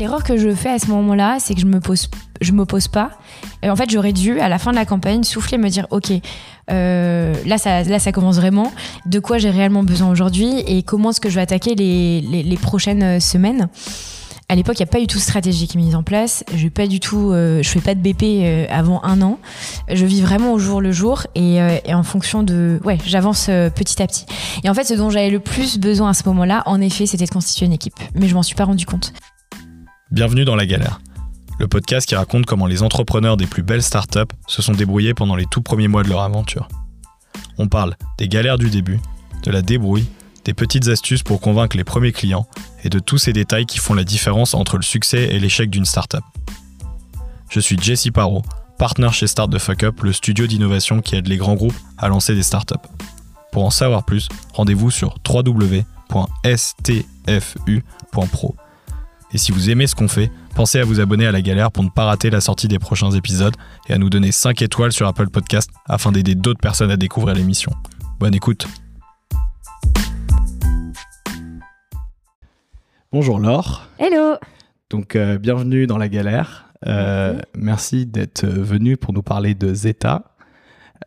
L'erreur que je fais à ce moment-là, c'est que je me pose, je me pose pas. en fait, j'aurais dû, à la fin de la campagne, souffler, me dire, ok, euh, là, ça, commence vraiment. De quoi j'ai réellement besoin aujourd'hui et comment est-ce que je vais attaquer les, prochaines euh, semaines? À l'époque, il n'y a pas du tout de stratégie qui est mise en place. Je pas du tout, euh, je fais pas de BP avant un an. Je vis vraiment au jour le jour et, et en fonction de, ouais, j'avance petit à petit. Et en fait, ce dont j'avais le plus besoin à ce moment-là, en effet, c'était de constituer une équipe. Mais je m'en suis pas rendu compte. Bienvenue dans la galère, le podcast qui raconte comment les entrepreneurs des plus belles startups se sont débrouillés pendant les tout premiers mois de leur aventure. On parle des galères du début, de la débrouille, des petites astuces pour convaincre les premiers clients et de tous ces détails qui font la différence entre le succès et l'échec d'une startup. Je suis Jesse Parot, partenaire chez Start the Fuck Up, le studio d'innovation qui aide les grands groupes à lancer des startups. Pour en savoir plus, rendez-vous sur www.stfu.pro. Et si vous aimez ce qu'on fait, pensez à vous abonner à la galère pour ne pas rater la sortie des prochains épisodes et à nous donner 5 étoiles sur Apple Podcast afin d'aider d'autres personnes à découvrir l'émission. Bonne écoute Bonjour Laure. Hello Donc euh, bienvenue dans la galère. Euh, merci, d'être venu pour nous parler de Zeta.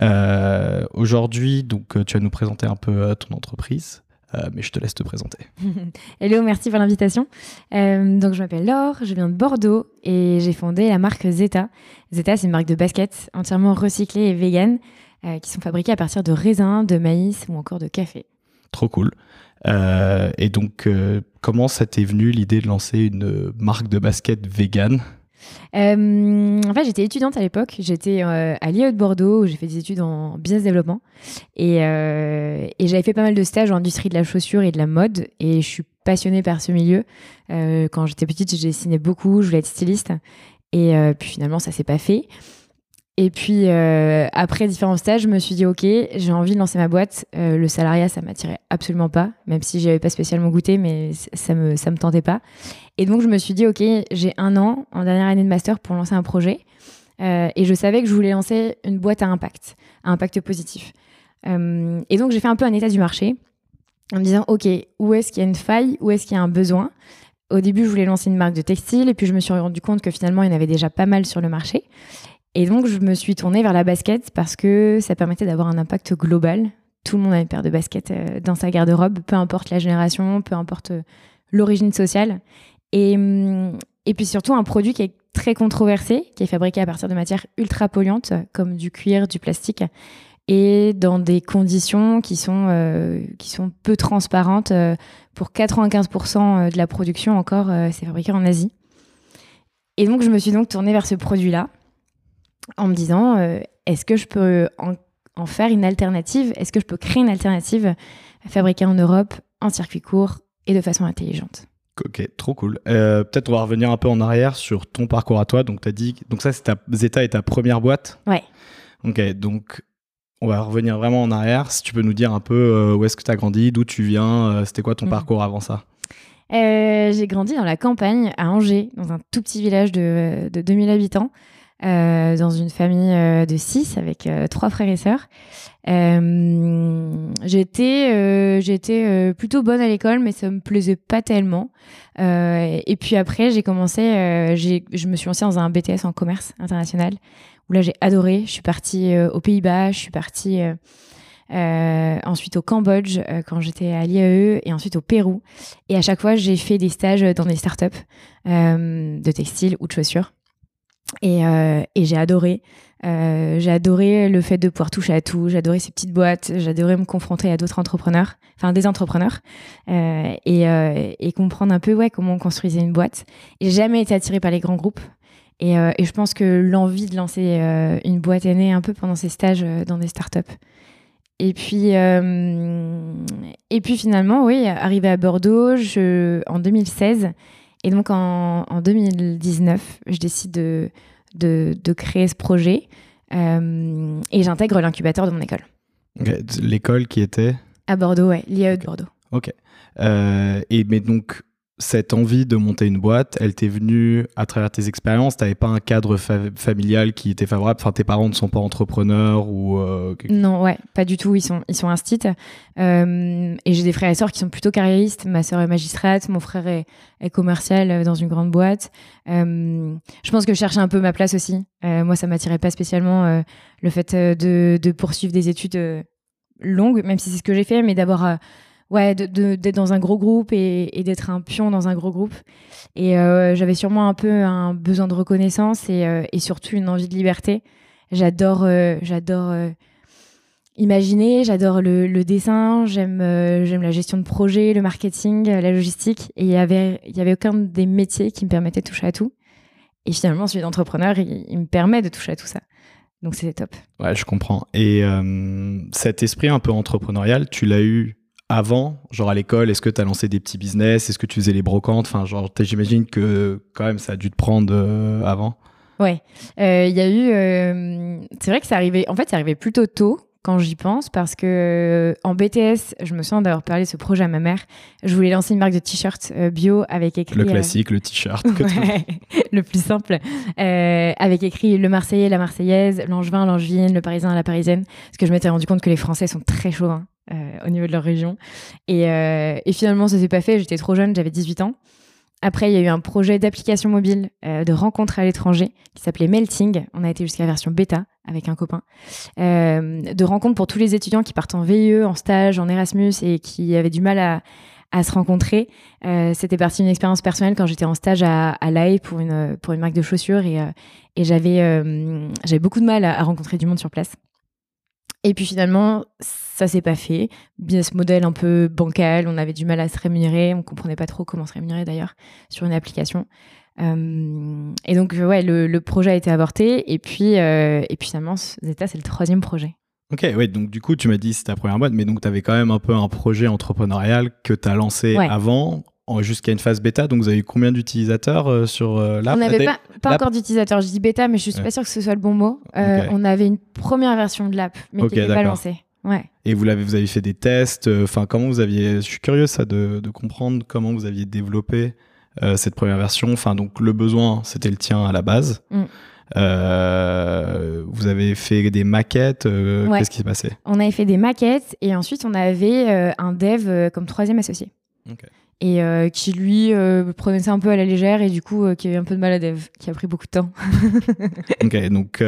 Euh, aujourd'hui, donc tu vas nous présenter un peu ton entreprise. Euh, mais je te laisse te présenter. Hello, merci pour l'invitation. Euh, donc, je m'appelle Laure, je viens de Bordeaux et j'ai fondé la marque Zeta. Zeta, c'est une marque de baskets entièrement recyclée et vegan euh, qui sont fabriquées à partir de raisins, de maïs ou encore de café. Trop cool. et donc, comment ça t'est venu l'idée de lancer une marque de basket vegan? Euh, en fait, j'étais étudiante à l'époque. J'étais euh, à l'IE de Bordeaux où j'ai fait des études en business développement. Et, euh, et j'avais fait pas mal de stages en industrie de la chaussure et de la mode. Et je suis passionnée par ce milieu. quand j'étais petite, j'ai dessiné beaucoup. Je voulais être styliste. Et puis finalement, ça s'est pas fait. Et puis euh, après différents stages, je me suis dit ok, j'ai envie de lancer ma boîte. Euh, le salariat, ça m'attirait absolument pas, même si j'y avais pas spécialement goûté, mais ça me ça me tentait pas. Et donc je me suis dit ok, j'ai un an en dernière année de master pour lancer un projet, euh, et je savais que je voulais lancer une boîte à impact, à impact positif. et donc j'ai fait un peu un état du marché en me disant ok, où est-ce qu'il y a une faille, où est-ce qu'il y a un besoin? Au début, je voulais lancer une marque de textile, et puis je me suis rendu compte que finalement, il y en avait déjà pas mal sur le marché. Et donc, je me suis tournée vers la basket parce que ça permettait d'avoir un impact global. Tout le monde a une paire de baskets euh, dans sa garde-robe, peu importe la génération, peu importe euh, l'origine sociale. Et, hum, et puis surtout, un produit qui est très controversé, qui est fabriqué à partir de matières ultra polluantes, comme du cuir, du plastique, et dans des conditions qui sont, euh, qui sont peu transparentes. Pour 95% de la production, encore, c'est fabriqué en Asie. Et donc, je me suis donc tournée vers ce produit-là en me disant euh, est-ce que je peux en, faire une alternative? Est-ce que je peux créer une alternative fabriquée en Europe, en circuit court et de façon intelligente? Ok, trop cool. Euh, peut-être on va revenir un peu en arrière sur ton parcours à toi. Donc, tu as dit, donc ça, c'est ta, Zeta est ta première boîte? Ouais. Ok, donc on va revenir vraiment en arrière. Si tu peux nous dire un peu euh, où est-ce que tu as grandi, d'où tu viens, c'était quoi ton mm. parcours avant ça? J'ai grandi dans la campagne, à Angers, dans un tout petit village de, de 2000 habitants. Euh, dans une famille euh, de six avec euh, trois frères et sœurs. j'étais j'étais plutôt bonne à l'école, mais ça me plaisait pas tellement. et puis après, j'ai commencé, je me suis lancée dans un BTS en commerce international où là j'ai adoré. Je suis partie aux Pays-Bas, je suis partie ensuite au Cambodge quand j'étais à l'IAE et ensuite au Pérou. Et à chaque fois, j'ai fait des stages dans des startups de textile ou de chaussures. Euh, et, j'ai adoré. Euh, j'ai adoré le fait de pouvoir toucher à tout. J'ai adoré ces petites boîtes. J'adorais me confronter à d'autres entrepreneurs, enfin des entrepreneurs, euh, et, comprendre un peu ouais comment on construisait une boîte. J'ai jamais été attirée par les grands groupes. Et, je pense que l'envie de lancer une boîte est née un peu pendant ces stages dans des startups. Et puis, et puis finalement, oui, arrivé à Bordeaux, en 2016, et donc en, 2019, je décide de, de, créer ce projet euh, et j'intègre l'incubateur de mon école. L'école qui était? À Bordeaux, ouais, l'IAE de Bordeaux. Ok. Euh, et mais donc, cette envie de monter une boîte, elle t'est venue à travers tes expériences? Tu n'avais pas un cadre familial qui était favorable? Enfin, tes parents ne sont pas entrepreneurs ou euh, Non, ouais, pas du tout. Ils sont, ils sont. Euh, et j'ai des frères et sœurs qui sont plutôt carriéristes. Ma sœur est magistrate, mon frère est, commercial dans une grande boîte. Euh, je pense que je cherchais un peu ma place aussi. moi, ça m'attirait pas spécialement le fait de, de, poursuivre des études longues, même si c'est ce que j'ai fait, mais d'avoir ouais, d'être dans un gros groupe et, d'être un pion dans un gros groupe. Et euh, j'avais sûrement un peu un besoin de reconnaissance et, euh, surtout une envie de liberté. J'adore, euh, j'adore imaginer, j'adore le, dessin, j'aime, j'aime la gestion de projet, le marketing, la logistique. Et il y avait, y avait aucun des métiers qui me permettait de toucher à tout. Et finalement, celui d'entrepreneur, il me permet de toucher à tout ça. Donc c'était top. Ouais, je comprends. Et cet esprit un peu entrepreneurial, tu l'as eu avant, genre à l'école, est-ce que tu as lancé des petits business? Est-ce que tu faisais les brocantes? Enfin, genre, j'imagine que quand même, ça a dû te prendre euh, avant. Ouais, euh, il y a eu. Euh, c'est vrai que ça arrivait. En fait, ça arrivait plutôt tôt quand j'y pense parce que en BTS, je me souviens d'avoir parlé de ce projet à ma mère. Je voulais lancer une marque de t-shirt bio avec écrit. Le classique, le t-shirt. le plus simple. avec écrit le Marseillais, la Marseillaise, l'Angevin, l'Angevine, le Parisien, la Parisienne. Parce que je m'étais rendu compte que les Français sont très chauds. Euh, au niveau de leur région. Et, euh, et finalement, ça s'est pas fait. J'étais trop jeune, j'avais 18 ans. Après, il y a eu un projet d'application mobile euh, de rencontre à l'étranger qui s'appelait Melting. On a été jusqu'à la version bêta avec un copain. de rencontre pour tous les étudiants qui partent en VIE, en stage, en Erasmus et qui avaient du mal à, se rencontrer. C'était parti d'une expérience personnelle quand j'étais en stage à, à l'AE pour une, pour une marque de chaussures et, et j'avais beaucoup de mal à rencontrer du monde sur place. Et puis finalement, ça s'est pas fait. Business model un peu bancal, on avait du mal à se rémunérer, on comprenait pas trop comment se rémunérer d'ailleurs sur une application. Euh, et donc ouais, le, projet a été avorté. Et puis, euh, et puis finalement, Zeta, c'est le troisième projet. Ok, ouais, donc du coup, tu m'as dit c'est ta première boîte, mais donc tu avais quand même un peu un projet entrepreneurial que tu as lancé avant jusqu'à une phase bêta. Donc, vous avez eu combien d'utilisateurs euh, sur euh, l'app? On n'avait pas, pas encore d'utilisateurs. Je dis bêta, mais je suis pas sûre que ce soit le bon mot. Euh, on avait une première version de l'app, mais qui n'était pas lancée. Ouais. Et vous, l'avez, vous avez fait des tests. Enfin, comment vous aviez. Je suis curieux ça de, de comprendre comment vous aviez développé cette première version. Enfin, donc le besoin, c'était le tien à la base. Mm. vous avez fait des maquettes. Qu'est-ce qui s'est passé? On avait fait des maquettes et ensuite on avait un dev comme troisième associé. Et euh, qui lui euh, prenait ça un peu à la légère et du coup euh, qui avait un peu de mal à dev, qui a pris beaucoup de temps. ok, donc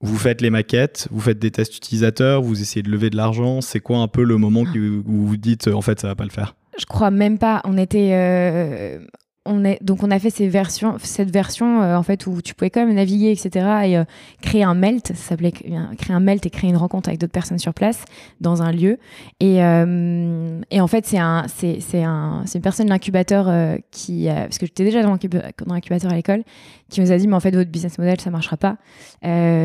vous faites les maquettes, vous faites des tests utilisateurs, vous essayez de lever de l'argent. C'est quoi un peu le moment où vous vous dites en fait ça va pas le faire? Je crois même pas. On était donc on a fait ces versions, cette version euh, en fait où tu pouvais quand même naviguer, etc. et euh, créer un melt, ça s'appelait créer un melt et créer une rencontre avec d'autres personnes sur place dans un lieu. Et, euh, et en fait c'est un, c'est, c'est un, c'est une personne de l'incubateur qui, parce que j'étais déjà dans l'incubateur à l'école, qui nous a dit mais en fait votre business model ça marchera pas.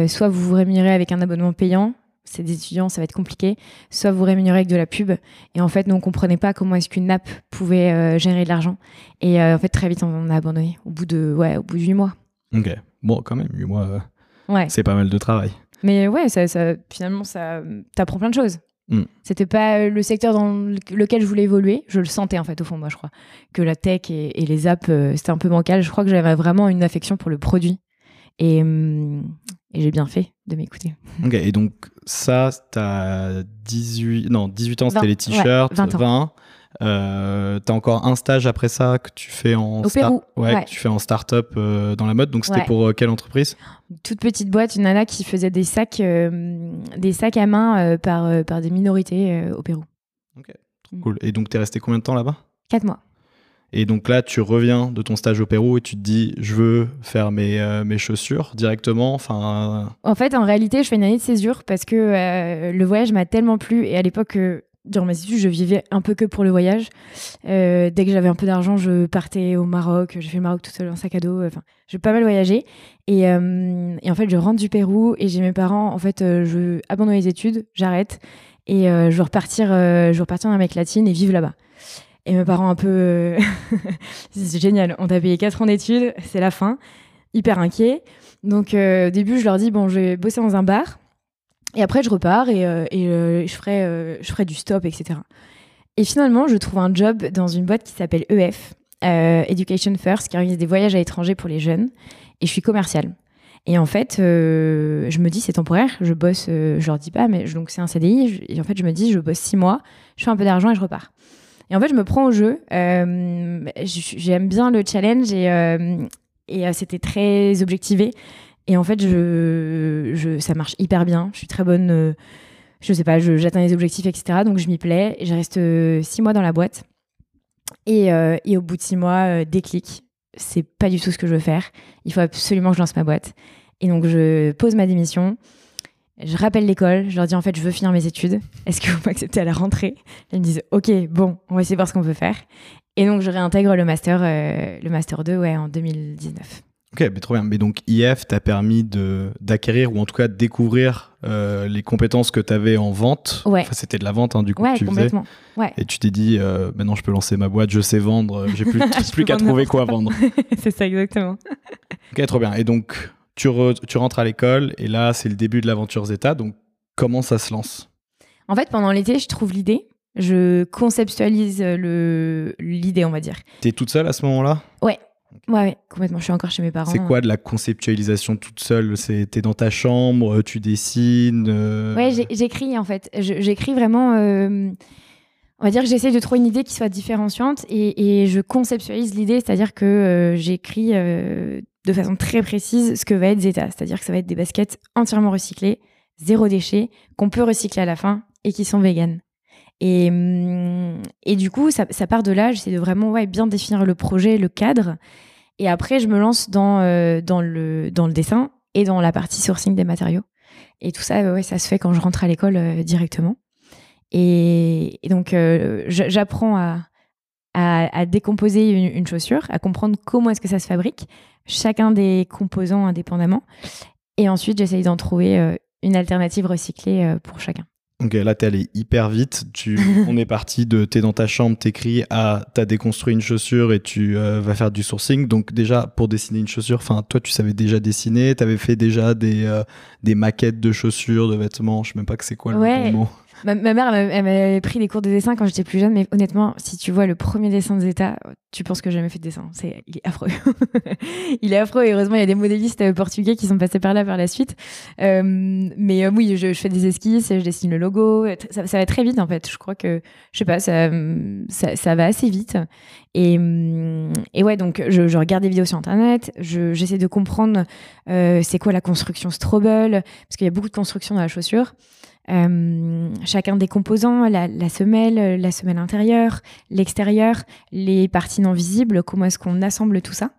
soit vous vous rémunérez avec un abonnement payant, c'est des étudiants, ça va être compliqué. Soit vous rémunérez avec de la pub. Et en fait, nous, on comprenait pas comment est-ce qu'une app pouvait euh, générer de l'argent. Et euh, en fait, très vite, on a abandonné au bout de, ouais, au bout de 8 mois. Ok. Bon, quand même, 8 mois, euh, ouais. c'est pas mal de travail. Mais ouais, ça, ça finalement, ça t'apprend plein de choses. Mm. C'était pas le secteur dans lequel je voulais évoluer. Je le sentais en fait au fond, moi, je crois. Que la tech et, et les apps, c'était un peu bancal. Je crois que j'avais vraiment une affection pour le produit. Et, hum, et j'ai bien fait de m'écouter. Ok, et donc ça, t'as 18, non, 18 ans, c'était les t-shirts, 20. 20. Euh, t'as encore un stage après ça que tu fais en Au Pérou. Ouais, tu fais en start-up euh, dans la mode. Donc c'était pour euh, quelle entreprise? Toute petite boîte, une nana qui faisait des sacs, des sacs à main par, par des minorités au Pérou. Ok, mm. cool. Et donc t'es resté combien de temps là-bas? Quatre mois. Et donc là, tu reviens de ton stage au Pérou et tu te dis, je veux faire mes, euh, mes chaussures directement. Enfin. En fait, en réalité, je fais une année de césure parce que euh, le voyage m'a tellement plu et à l'époque. Euh, durant mes études, je vivais un peu que pour le voyage. dès que j'avais un peu d'argent, je partais au Maroc. J'ai fait le Maroc tout seul en sac à dos. Enfin, j'ai pas mal voyagé. Et, et, en fait, je rentre du Pérou et j'ai mes parents. En fait, je abandonne les études, j'arrête et je veux repartir, je veux repartir en Amérique latine et vivre là-bas. Et mes parents un peu... Euh, c'est génial, on t'a payé 4 ans d'études, c'est la fin, hyper inquiet. Donc euh, au début, je leur dis, bon, je vais bosser dans un bar. Et après, je repars et, euh, je, ferai, je ferai du stop, etc. Et finalement, je trouve un job dans une boîte qui s'appelle EF, Education First, qui organise des voyages à l'étranger pour les jeunes. Et je suis commerciale. Et en fait, je me dis, c'est temporaire, je bosse, euh, je leur dis pas, mais donc c'est un CDI. et en fait, je me dis, je bosse six mois, je fais un peu d'argent et je repars. Et en fait, je me prends au jeu. J'aime bien le challenge et, et c'était très objectivé. Et en fait, ça marche hyper bien. Je suis très bonne je sais pas, j'atteins les objectifs, etc. Donc je m'y plais. Je reste euh, six mois dans la boîte. Et, euh, et au bout de six mois, euh, déclic. C'est pas du tout ce que je veux faire. Il faut absolument que je lance ma boîte. Et donc je pose ma démission. Je rappelle l'école. Je leur dis en fait, je veux finir mes études. Est-ce que vous m'acceptez à la rentrée? Ils me disent ok, bon, on va essayer de voir ce qu'on peut faire. Et donc je réintègre le master, le master 2 ouais, en 2019. Ok, mais trop bien. Mais donc IF t'a permis d'acquérir ou en tout cas de découvrir euh, les compétences que tu avais en vente. Ouais. Enfin, c'était de la vente hein, du coup ouais, que tu complètement. Ouais. Et tu t'es dit euh, maintenant je peux lancer ma boîte, je sais vendre, j'ai plus, plus qu'à trouver quoi vendre. c'est ça exactement. ok, trop bien. Et donc tu, tu rentres à l'école et là c'est le début de l'aventure Zeta. Donc comment ça se lance? En fait, pendant l'été, je trouve l'idée. Je conceptualise l'idée, on va dire. T'es toute seule à ce moment-là? Ouais, Ouais, complètement. Je suis encore chez mes parents. C'est quoi de la conceptualisation toute seule? T'es dans ta chambre, tu dessines euh Ouais, j'écris en fait. J'écris vraiment. Euh, on va dire que j'essaie de trouver une idée qui soit différenciante et, je conceptualise l'idée, c'est-à-dire que euh, j'écris de façon très précise ce que va être Zeta. C'est-à-dire que ça va être des baskets entièrement recyclées, zéro déchet, qu'on peut recycler à la fin et qui sont véganes. Et, hum, et du coup, ça, part de là. J'essaie de vraiment ouais, bien définir le projet, le cadre. Et après, je me lance dans, euh, dans, le, dans le dessin et dans la partie sourcing des matériaux. Et tout ça, ouais, ça se fait quand je rentre à l'école euh, directement. Et, donc, euh, j'apprends à, à, décomposer une, une, chaussure, à comprendre comment est-ce que ça se fabrique, chacun des composants indépendamment. Et ensuite, j'essaye d'en trouver une alternative recyclée pour chacun. Ok, là, t'es allé hyper vite. Tu, on est parti de t'es dans ta chambre, t'écris à t'as déconstruit une chaussure et tu euh, vas faire du sourcing. Donc déjà, pour dessiner une chaussure, enfin, toi, tu savais déjà dessiner, t'avais fait déjà des, euh, des maquettes de chaussures, de vêtements. Je sais même pas que c'est quoi le bon mot. Ma, mère, elle m'avait pris des cours de dessin quand j'étais plus jeune, mais honnêtement, si tu vois le premier dessin de Zeta, tu penses que j'ai jamais fait de dessin. C'est, il est affreux. il est affreux et heureusement, il y a des modélistes euh, portugais qui sont passés par là par la suite. Euh, mais euh, oui, je, fais des esquisses, je dessine le logo. Ça, va très vite en fait. Je crois que, je sais pas, ça, ça, va assez vite. Et, et ouais, donc je, regarde des vidéos sur internet, j'essaie de comprendre c'est quoi la construction Strobel, parce qu'il y a beaucoup de construction dans la chaussure. Euh, chacun des composants, la, semelle, la semelle intérieure, l'extérieur, les parties non visibles, comment est-ce qu'on assemble tout ça.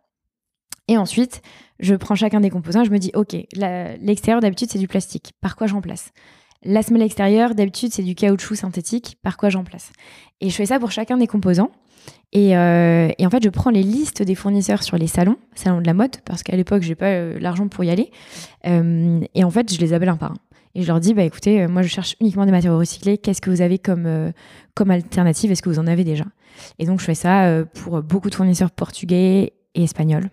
Et ensuite, je prends chacun des composants, je me dis, OK, l'extérieur d'habitude c'est du plastique, par quoi j'en place? La semelle extérieure d'habitude c'est du caoutchouc synthétique, par quoi j'en place? Et je fais ça pour chacun des composants. Et, euh, en fait, je prends les listes des fournisseurs sur les salons, salons de la mode, parce qu'à l'époque, j'ai pas euh, l'argent pour y aller. et en fait, je les appelle un par un. Et je leur dis, bah écoutez, euh, moi je cherche uniquement des matériaux recyclés. Qu'est-ce que vous avez comme, euh, comme alternative? Est-ce que vous en avez déjà? Et donc je fais ça euh, pour beaucoup de fournisseurs portugais et espagnols.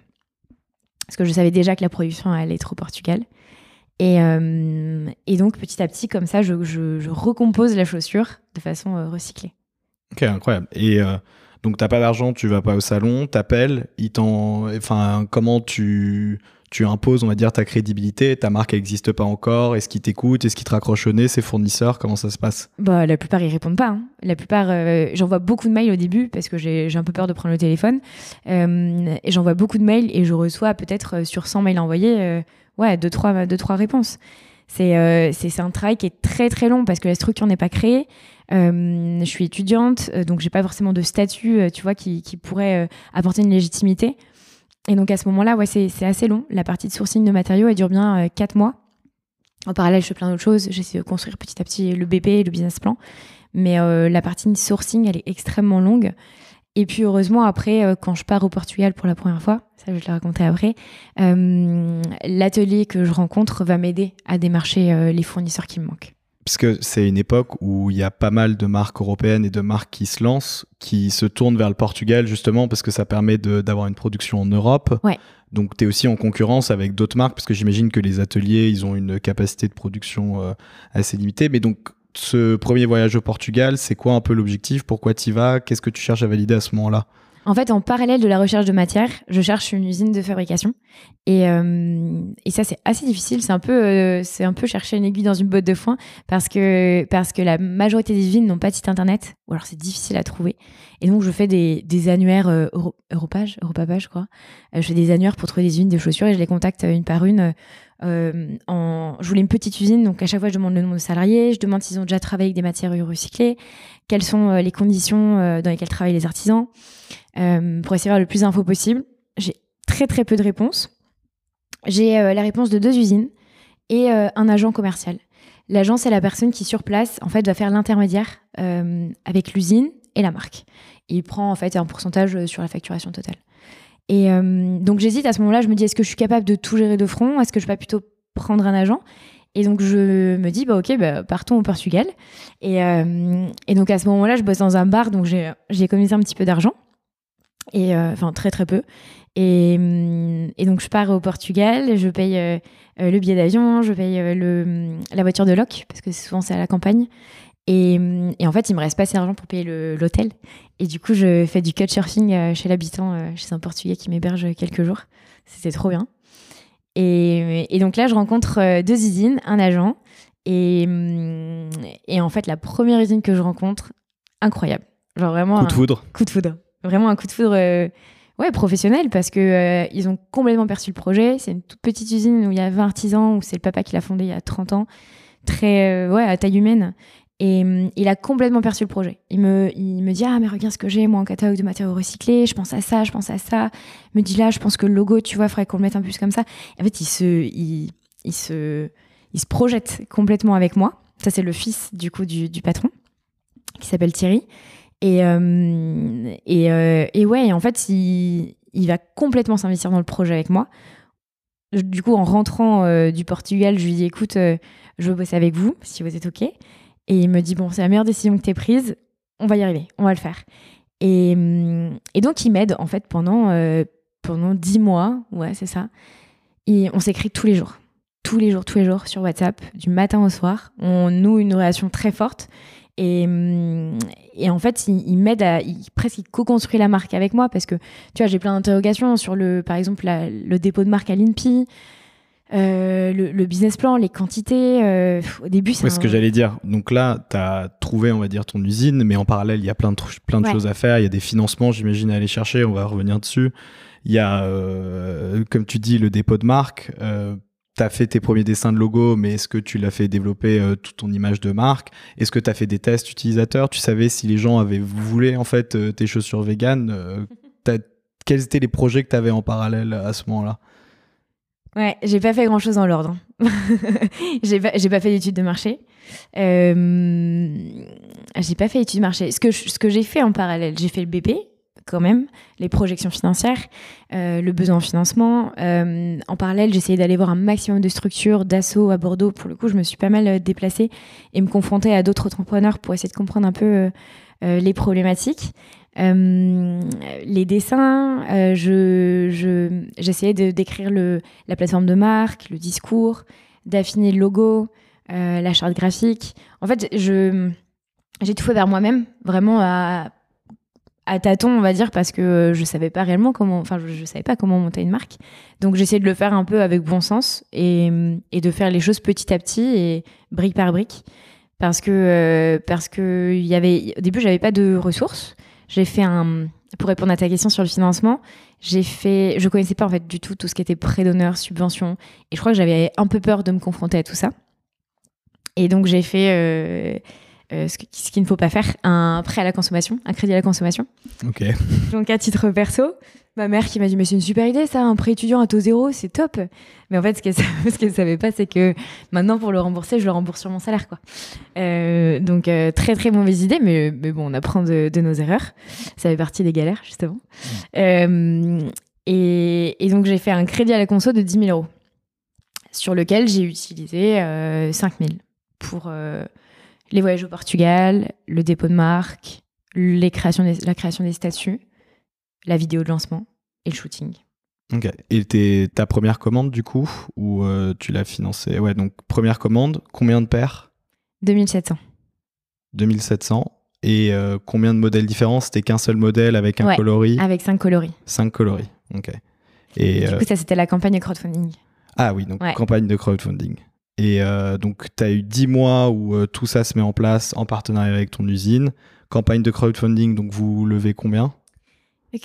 Parce que je savais déjà que la production allait être au Portugal. Et, et donc petit à petit, comme ça, je, je, recompose la chaussure de façon recyclée. Ok, incroyable. Et donc t'as pas d'argent, tu vas pas au salon, t'appelles, Enfin, comment tu tu imposes, on va dire, ta crédibilité, ta marque n'existe pas encore, est-ce qu'ils t'écoutent, est-ce qu'ils te raccrochent au nez, ces fournisseurs, comment ça se passe? Bah, La plupart, ils répondent pas. Hein. La plupart, euh, j'envoie beaucoup de mails au début parce que j'ai un peu peur de prendre le téléphone. Euh, et j'envoie beaucoup de mails et je reçois peut-être euh, sur 100 mails envoyés, ouais, 2-3 deux, trois, deux, trois réponses. C'est un travail qui est très très long parce que la structure n'est pas créée. je suis étudiante, donc j'ai pas forcément de statut, tu vois, qui pourrait apporter une légitimité. Et donc à ce moment-là, ouais, c'est assez long. La partie de sourcing de matériaux, elle dure bien 4 euh, mois. En parallèle, je fais plein d'autres choses. J'essaie de construire petit à petit le BP, le business plan. Mais euh, la partie sourcing, elle est extrêmement longue. Et puis heureusement, après, euh, quand je pars au Portugal pour la première fois, ça je vais te le raconter après, l'atelier que je rencontre va m'aider à démarcher les fournisseurs qui me manquent puisque c'est une époque où il y a pas mal de marques européennes et de marques qui se lancent, qui se tournent vers le Portugal justement parce que ça permet d'avoir une production en Europe. Donc tu es aussi en concurrence avec d'autres marques parce que j'imagine que les ateliers, ils ont une capacité de production euh, assez limitée. Mais donc ce premier voyage au Portugal, c'est quoi un peu l'objectif? Pourquoi tu y vas? Qu'est-ce que tu cherches à valider à ce moment-là? En fait, en parallèle de la recherche de matière, je cherche une usine de fabrication. Et, euh, ça, c'est assez difficile. C'est un, peu, euh, c'est un peu chercher une aiguille dans une botte de foin parce que, la majorité des usines n'ont pas de site internet, ou alors c'est difficile à trouver. Et donc, je fais des, annuaires euh, Europage, je crois. je fais des annuaires pour trouver des usines de chaussures et je les contacte une par une. Je voulais une petite usine, donc à chaque fois, je demande le nombre de salariés, je demande s'ils ont déjà travaillé avec des matières recyclées, quelles sont les conditions dans lesquelles travaillent les artisans. Euh, pour essayer d'avoir le plus d'infos possible. J'ai très très peu de réponses. J'ai euh, la réponse de deux usines et euh, un agent commercial. L'agent, c'est la personne qui, sur place, en fait, va faire l'intermédiaire avec l'usine et la marque. il prend, en fait, un pourcentage sur la facturation totale. Et donc, j'hésite à ce moment-là, je me dis, est-ce que je suis capable de tout gérer de front? Est-ce que je vais plutôt prendre un agent? Et donc, je me dis, bah, ok, bah, partons au Portugal. Et, et donc, à ce moment-là, je bosse dans un bar, donc j'ai économisé un petit peu d'argent et euh, enfin très très peu. Et, donc je pars au Portugal, je paye euh, euh, le billet d'avion, je paye la voiture de loc, parce que souvent c'est à la campagne. Et, et, en fait, il me reste pas assez d'argent pour payer l'hôtel. Et du coup, je fais du couchsurfing chez l'habitant, chez un Portugais qui m'héberge quelques jours. C'était trop bien. Et, et, donc là, je rencontre deux usines, un agent. Et, et en fait, la première usine que je rencontre, incroyable. Genre vraiment. Coup de foudre. coup de foudre vraiment un coup de foudre euh, ouais, professionnel parce que euh, ils ont complètement perçu le projet. C'est une toute petite usine où il y a 20 artisans, où c'est le papa qui l'a fondé il y a 30 ans, très euh, ouais, à taille humaine. Et hum, il a complètement perçu le projet. Il me, il me dit Ah, mais regarde ce que j'ai, moi, en catalogue de matériaux recyclés, je pense à ça, je pense à ça. Il me dit Là, je pense que le logo, tu vois, il faudrait qu'on le mette un peu plus comme ça. en fait, il se, il, il, se, il se projette complètement avec moi. Ça, c'est le fils, du coup, du, patron, qui s'appelle Thierry. Et, euh, et, euh, et, ouais, en fait, il, il va complètement s'investir dans le projet avec moi. Du coup, en rentrant euh, du Portugal, je lui dis écoute, je veux bosser avec vous, si vous êtes OK. Et il me dit bon, c'est la meilleure décision que tu prise, prise, on va y arriver, on va le faire. Et, et donc, il m'aide en fait pendant, pendant 10 mois, ouais, c'est ça. On s'écrit tous les jours, tous les jours, tous les jours sur WhatsApp, du matin au soir. On noue une relation très forte. Et, et en fait, il, m'aide à il, presque co-construit la marque avec moi parce que tu vois, j'ai plein d'interrogations sur le, par exemple, le dépôt de marque à l'INPI. Euh, le, business plan, les quantités, euh, au début, c'est ce que j'allais dire. Donc là, tu as trouvé, on va dire, ton usine, mais en parallèle, il y a plein de, plein de choses à faire. Il y a des financements, j'imagine, à aller chercher. On va revenir dessus. Il y a, euh, comme tu dis, le dépôt de marque tu as fait tes premiers dessins de logo, mais est-ce que tu l'as fait développer euh, toute ton image de marque? Est-ce que tu as fait des tests utilisateurs? Tu savais si les gens avaient voulu en fait euh, tes chaussures vegan euh, Quels étaient les projets que tu avais en parallèle à ce moment-là? Ouais, j'ai pas fait grand chose dans l'ordre. j'ai pas, pas, fait d'études de marché. j'ai pas fait d'études de marché. Ce que, ce que j'ai fait en parallèle, j'ai fait le BP, quand même, les projections financières, euh, le besoin en financement. Euh, en parallèle, j'essayais d'aller voir un maximum de structures, d'assaut à Bordeaux. Pour le coup, je me suis pas mal euh, déplacée et me confronter à d'autres entrepreneurs pour essayer de comprendre un peu les problématiques. les dessins, je, j'essayais de décrire la plateforme de marque, le discours, d'affiner le logo, la charte graphique. En fait, je, j'ai tout fait vers moi-même, vraiment à à tâtons, on va dire, parce que je savais pas réellement comment, enfin, je, savais pas comment monter une marque. Donc, j'essayais de le faire un peu avec bon sens et, et, de faire les choses petit à petit et brique par brique. Parce que, euh, parce que il y avait, au début, j'avais pas de ressources. J'ai fait un, pour répondre à ta question sur le financement, j'ai fait, je connaissais pas en fait du tout tout ce qui était prêt d'honneur, subvention, et je crois que j'avais un peu peur de me confronter à tout ça. Et donc, j'ai fait, euh, ce, qu'il ne faut pas faire, un prêt à la consommation, un crédit à la consommation. Ok. Donc à titre perso, ma mère qui m'a dit mais c'est une super idée ça, un prêt étudiant à taux zéro, c'est top. Mais en fait ce qu'elle ce qu'elle savait pas c'est que maintenant pour le rembourser je le rembourse sur mon salaire quoi. Euh, donc euh, très très mauvaise idée mais, mais bon on apprend de, nos erreurs. Ça fait partie des galères justement. Et, et, donc j'ai fait un crédit à la conso de 10 000 euros sur lequel j'ai utilisé 5 000 pour les voyages au Portugal, le dépôt de marque, les créations la création des statuts, la vidéo de lancement et le shooting. Ok. Et ta première commande du coup, ou euh, tu l'as financée? Ouais, donc première commande, combien de paires? 2700. 2700. Et euh, combien de modèles différents? C'était qu'un seul modèle avec un Ouais. coloris? Avec 5 coloris. 5 coloris. Ok. Et, Du euh, coup, ça, c'était la campagne de crowdfunding. ah oui, donc Ouais. campagne de crowdfunding. Et euh, donc, tu as eu 10 mois où euh, tout ça se met en place en partenariat avec ton usine. Campagne de crowdfunding, donc vous levez combien?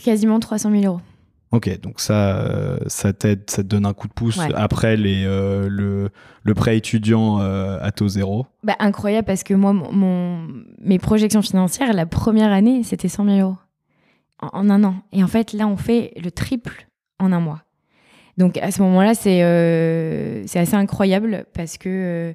Quasiment 300 000 euros. Ok, donc ça, euh, ça t'aide, ça te donne un coup de pouce Ouais. après les, le, le prêt étudiant à taux zéro. Bah, incroyable parce que moi, mon, mon- mes projections financières, la première année, c'était 100 000 euros en, en un an. Et en fait, là, on fait le triple en un mois. Donc à ce moment-là, c'est euh, c'est assez incroyable parce que euh,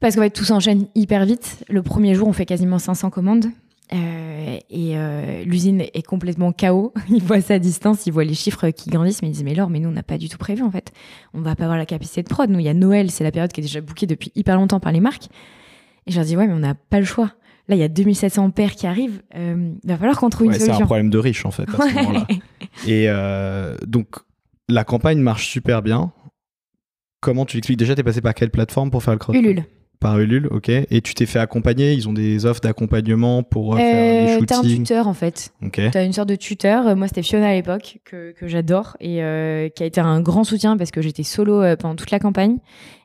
parce qu'en fait, tout s'enchaîne hyper vite. Le premier jour, on fait quasiment 500 commandes. Euh, et euh, l'usine est complètement chaos. Ils voient ça à distance, ils voient les chiffres qui grandissent, mais ils disent Mais Laure, mais nous, on n'a pas du tout prévu en fait. On va pas avoir la capacité de prod. Nous, il y a Noël, c'est la période qui est déjà bookée depuis hyper longtemps par les marques. Et je leur dis Ouais, mais on n'a pas le choix. Là, il y a 2700 paires qui arrivent. Il va falloir qu'on trouve Ouais, une c'est un solution. problème de riche en fait à ce moment-là. Et donc, la campagne marche super bien. Comment tu l'expliques? Déjà, t'es passé par quelle plateforme pour faire le crowdfunding Ulule. Par Ulule, ok. Et tu t'es fait accompagner? Ils ont des offres d'accompagnement pour euh, faire Euh, les T'as un shootings? tuteur en fait. Ok. T'as une sorte de tuteur. Euh, Moi, c'était Fiona à l'époque, que, que j'adore et euh, qui a été un grand soutien parce que j'étais solo euh, pendant toute la campagne.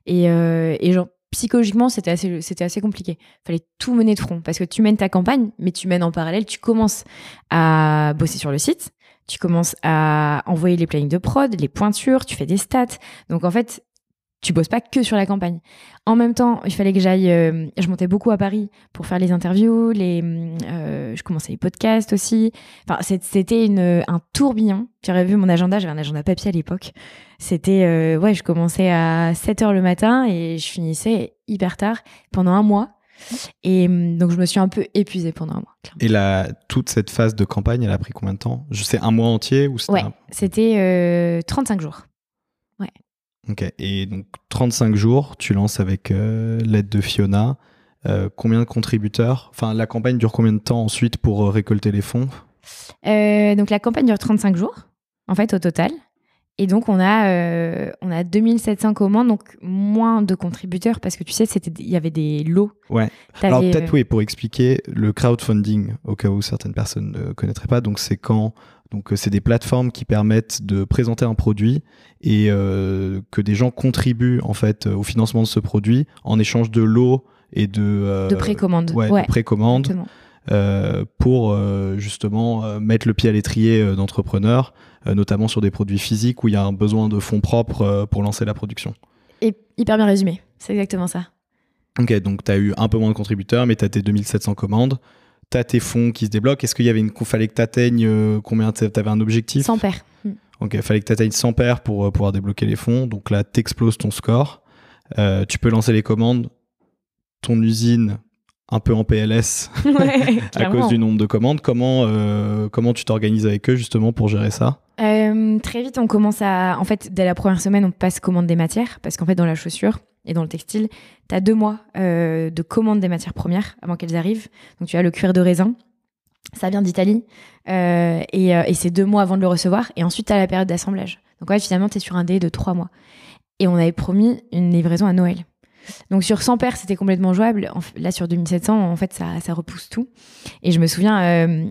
Et, euh, et genre, psychologiquement, c'était assez, c'était assez compliqué. Fallait tout mener de front parce que tu mènes ta campagne, mais tu mènes en parallèle, tu commences à bosser sur le site, tu commences à envoyer les plannings de prod, les pointures, tu fais des stats. Donc en fait, tu bosses pas que sur la campagne. En même temps, il fallait que j'aille. euh, je montais beaucoup à Paris pour faire les interviews, euh, je commençais les podcasts aussi. Enfin, c'était un tourbillon. Tu aurais vu mon agenda, j'avais un agenda papier à l'époque. C'était, euh, ouais, je commençais à 7 h le matin et je finissais hyper tard pendant un mois. Et hum, donc, je me suis un peu épuisée pendant un mois. clairement. Et la, toute cette phase de campagne, elle a pris combien de temps? Je sais, un mois entier ou c'était Ouais, un- c'était euh, 35 jours. Ok. Et donc, 35 jours, tu lances avec euh, l'aide de Fiona. Euh, combien de contributeurs? Enfin, la campagne dure combien de temps ensuite pour euh, récolter les fonds? Donc la campagne dure 35 jours, en fait, au total. Et donc on a, euh, on a 2700 commandes, donc moins de contributeurs, parce que tu sais, il y avait des lots. Ouais. Alors peut-être euh, oui, pour expliquer le crowdfunding, au cas où certaines personnes ne connaîtraient pas, donc c'est quand donc euh, c'est des plateformes qui permettent de présenter un produit et euh, que des gens contribuent en fait au financement de ce produit en échange de lots et de euh, de précommande. ouais, Ouais, de précommande exactement. Euh, pour euh, justement euh, mettre le pied à l'étrier d'entrepreneurs, notamment sur des produits physiques où il y a un besoin de fonds propres pour lancer la production. Et hyper bien résumé, c'est exactement ça. Ok, donc tu as eu un peu moins de contributeurs, mais tu as tes 2700 commandes. Tu as tes fonds qui se débloquent. Est-ce qu'il y avait une. fallait que tu atteignes combien Tu avais un objectif? Sans paire. Hmm. Ok, fallait que tu atteignes 100 paires pour pouvoir débloquer les fonds. Donc là, tu exploses ton score. Euh, tu peux lancer les commandes. Ton usine, un peu en PLS Ouais, à cause du nombre de commandes. Comment, euh, comment tu t'organises avec eux justement pour gérer ça? Euh, très vite, on commence à. En fait, dès la première semaine, on passe commande des matières. Parce qu'en fait, dans la chaussure et dans le textile, tu as deux mois euh, de commande des matières premières avant qu'elles arrivent. Donc, tu as le cuir de raisin. Ça vient d'Italie. Et et c'est deux mois avant de le recevoir. Et ensuite, tu as la période d'assemblage. Donc, ouais, finalement, tu es sur un délai de trois mois. Et on avait promis une livraison à Noël. Donc, sur 100 paires, c'était complètement jouable. Là, sur 2700, en fait, ça, repousse tout. Et je me souviens, euh,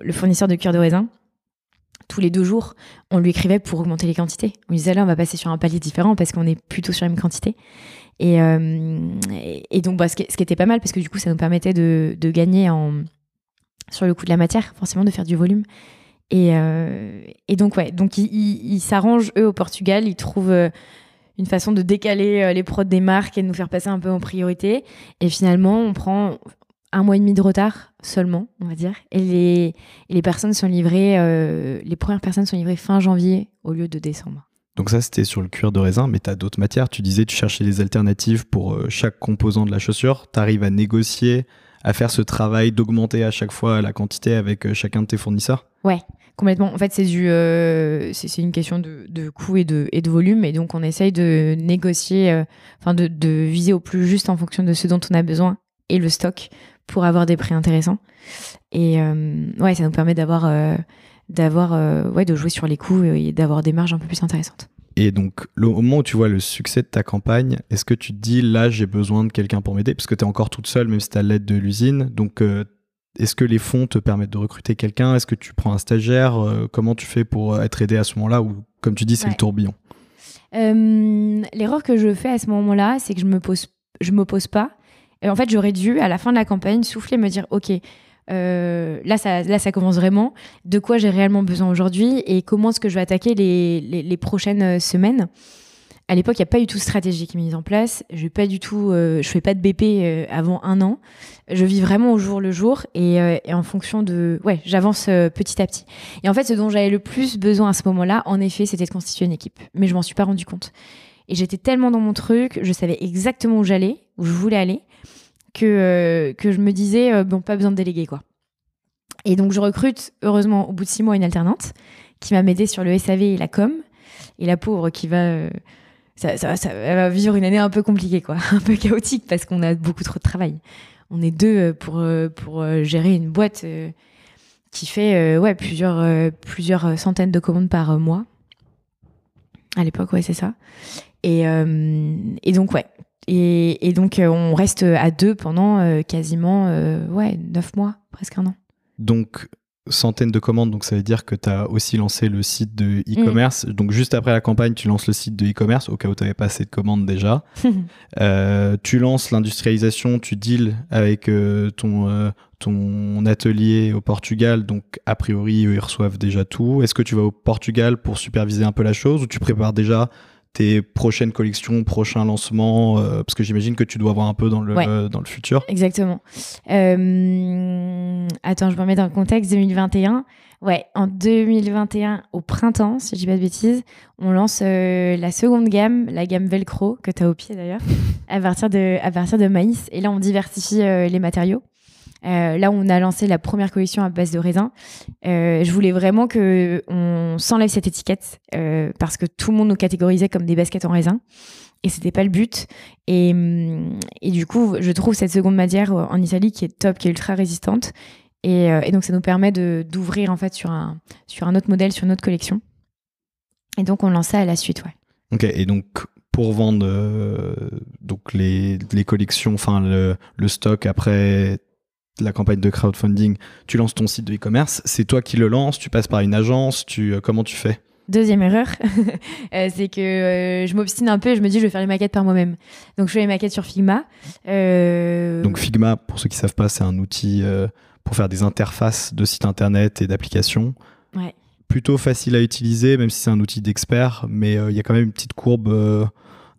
le fournisseur de cuir de raisin, tous les deux jours, on lui écrivait pour augmenter les quantités. On lui disait là, on va passer sur un palier différent parce qu'on est plutôt sur la même quantité. Et, euh, donc, bah, ce, qui, était pas mal parce que du coup, ça nous permettait de, gagner en, sur le coût de la matière, forcément de faire du volume. Et, euh, et donc, ouais, donc ils s'arrangent, eux, au Portugal. Ils trouvent une façon de décaler euh, les prods des marques et de nous faire passer un peu en priorité. Et finalement, on prend un mois et demi de retard seulement, on va dire. Et les, les personnes sont livrées, euh, les premières personnes sont livrées fin janvier au lieu de décembre. Donc ça, c'était sur le cuir de raisin, mais tu as d'autres matières. Tu disais, tu cherchais des alternatives pour euh, chaque composant de la chaussure. Tu arrives à négocier, à faire ce travail d'augmenter à chaque fois la quantité avec euh, chacun de tes fournisseurs? Complètement. En fait, c'est du, euh, c'est une question de, de coût et de, et de volume, et donc on essaye de négocier, euh, enfin de, de viser au plus juste en fonction de ce dont on a besoin et le stock pour avoir des prix intéressants. Et ouais, ça nous permet d'avoir, d'avoir, ouais, de jouer sur les coûts et d'avoir des marges un peu plus intéressantes. Et donc, le, au moment où tu vois le succès de ta campagne, est-ce que tu te dis là, j'ai besoin de quelqu'un pour m'aider? Parce que tu es encore toute seule, même si tu as l'aide de l'usine. Donc, euh, est-ce que les fonds te permettent de recruter quelqu'un? Est-ce que tu prends un stagiaire? Euh, Comment tu fais pour être aidé à ce moment-là? Ou, comme tu dis, c'est Ouais. le tourbillon Euh, L'erreur que je fais à ce moment-là, c'est que je me pose, je me pose pas. Et en fait, j'aurais dû, à la fin de la campagne, souffler, me dire, OK, euh, là, ça, commence vraiment. De quoi j'ai réellement besoin aujourd'hui et comment est-ce que je vais attaquer les, prochaines euh, semaines? À l'époque, il n'y a pas du tout de stratégie qui est mise en place. Je pas euh, fais pas de BP avant un an. Je vis vraiment au jour le jour et, en fonction de, ouais, j'avance petit à petit. Et en fait, ce dont j'avais le plus besoin à ce moment-là, en effet, c'était de constituer une équipe. Mais je m'en suis pas rendu compte. Et j'étais tellement dans mon truc, je savais exactement où j'allais, où je voulais aller, que, euh, que je me disais, euh, bon, pas besoin de déléguer, quoi. Et donc, je recrute, heureusement, au bout de six mois, une alternante qui va m'aider sur le SAV et la com. Et la pauvre qui va. euh, ça, ça- ça- elle va vivre une année un peu compliquée, quoi. Un peu chaotique parce qu'on a beaucoup trop de travail. On est deux pour, pour gérer une boîte qui fait ouais, plusieurs, plusieurs centaines de commandes par mois. À l'époque, ouais, c'est ça. Et, et donc, ouais. Et, et donc, euh, on reste à deux pendant euh, quasiment euh, ouais, neuf mois, presque un an. Donc, centaines de commandes, donc ça veut dire que tu as aussi lancé le site de e-commerce. Donc, juste après la campagne, tu lances le site de e-commerce, au cas où tu n'avais pas assez de commandes déjà. Euh, tu lances l'industrialisation, tu deals avec euh, ton, euh, ton atelier au Portugal, donc a priori, eux, ils reçoivent déjà tout. Est-ce que tu vas au Portugal pour superviser un peu la chose ou tu prépares déjà tes prochaines collections, prochains lancements euh, Parce que j'imagine que tu dois voir un peu dans le, Ouais. dans le futur. Exactement. Euh, Attends, je me remets dans le contexte 2021. Ouais, en 2021, au printemps, si je dis pas de bêtises, on lance euh, la seconde gamme, la gamme Velcro, que tu as au pied d'ailleurs, à, partir de, à partir de maïs. Et là, on diversifie euh, les matériaux. Euh, là, on a lancé la première collection à base de raisin. Euh, je voulais vraiment que on s'enlève cette étiquette euh, parce que tout le monde nous catégorisait comme des baskets en raisin. Et c'était pas le but. Et, et du coup, je trouve cette seconde matière en Italie qui est top, qui est ultra résistante. Et, donc, ça nous permet d'ouvrir en fait sur un, sur un autre modèle, sur une autre collection. Et donc, on lance ça à la suite, ouais. Ok, et donc pour vendre donc les, les collections, enfin le, le stock après la campagne de crowdfunding, tu lances ton site de e-commerce, c'est toi qui le lances, tu passes par une agence, tu, euh, comment tu fais? Deuxième erreur, euh, c'est que euh, je m'obstine un peu et je me dis je vais faire les maquettes par moi-même. Donc je fais les maquettes sur Figma. Donc Figma, pour ceux qui savent pas, c'est un outil pour faire des interfaces de sites internet et d'applications. Ouais. Plutôt facile à utiliser, même si c'est un outil d'expert, mais il y a quand même une petite courbe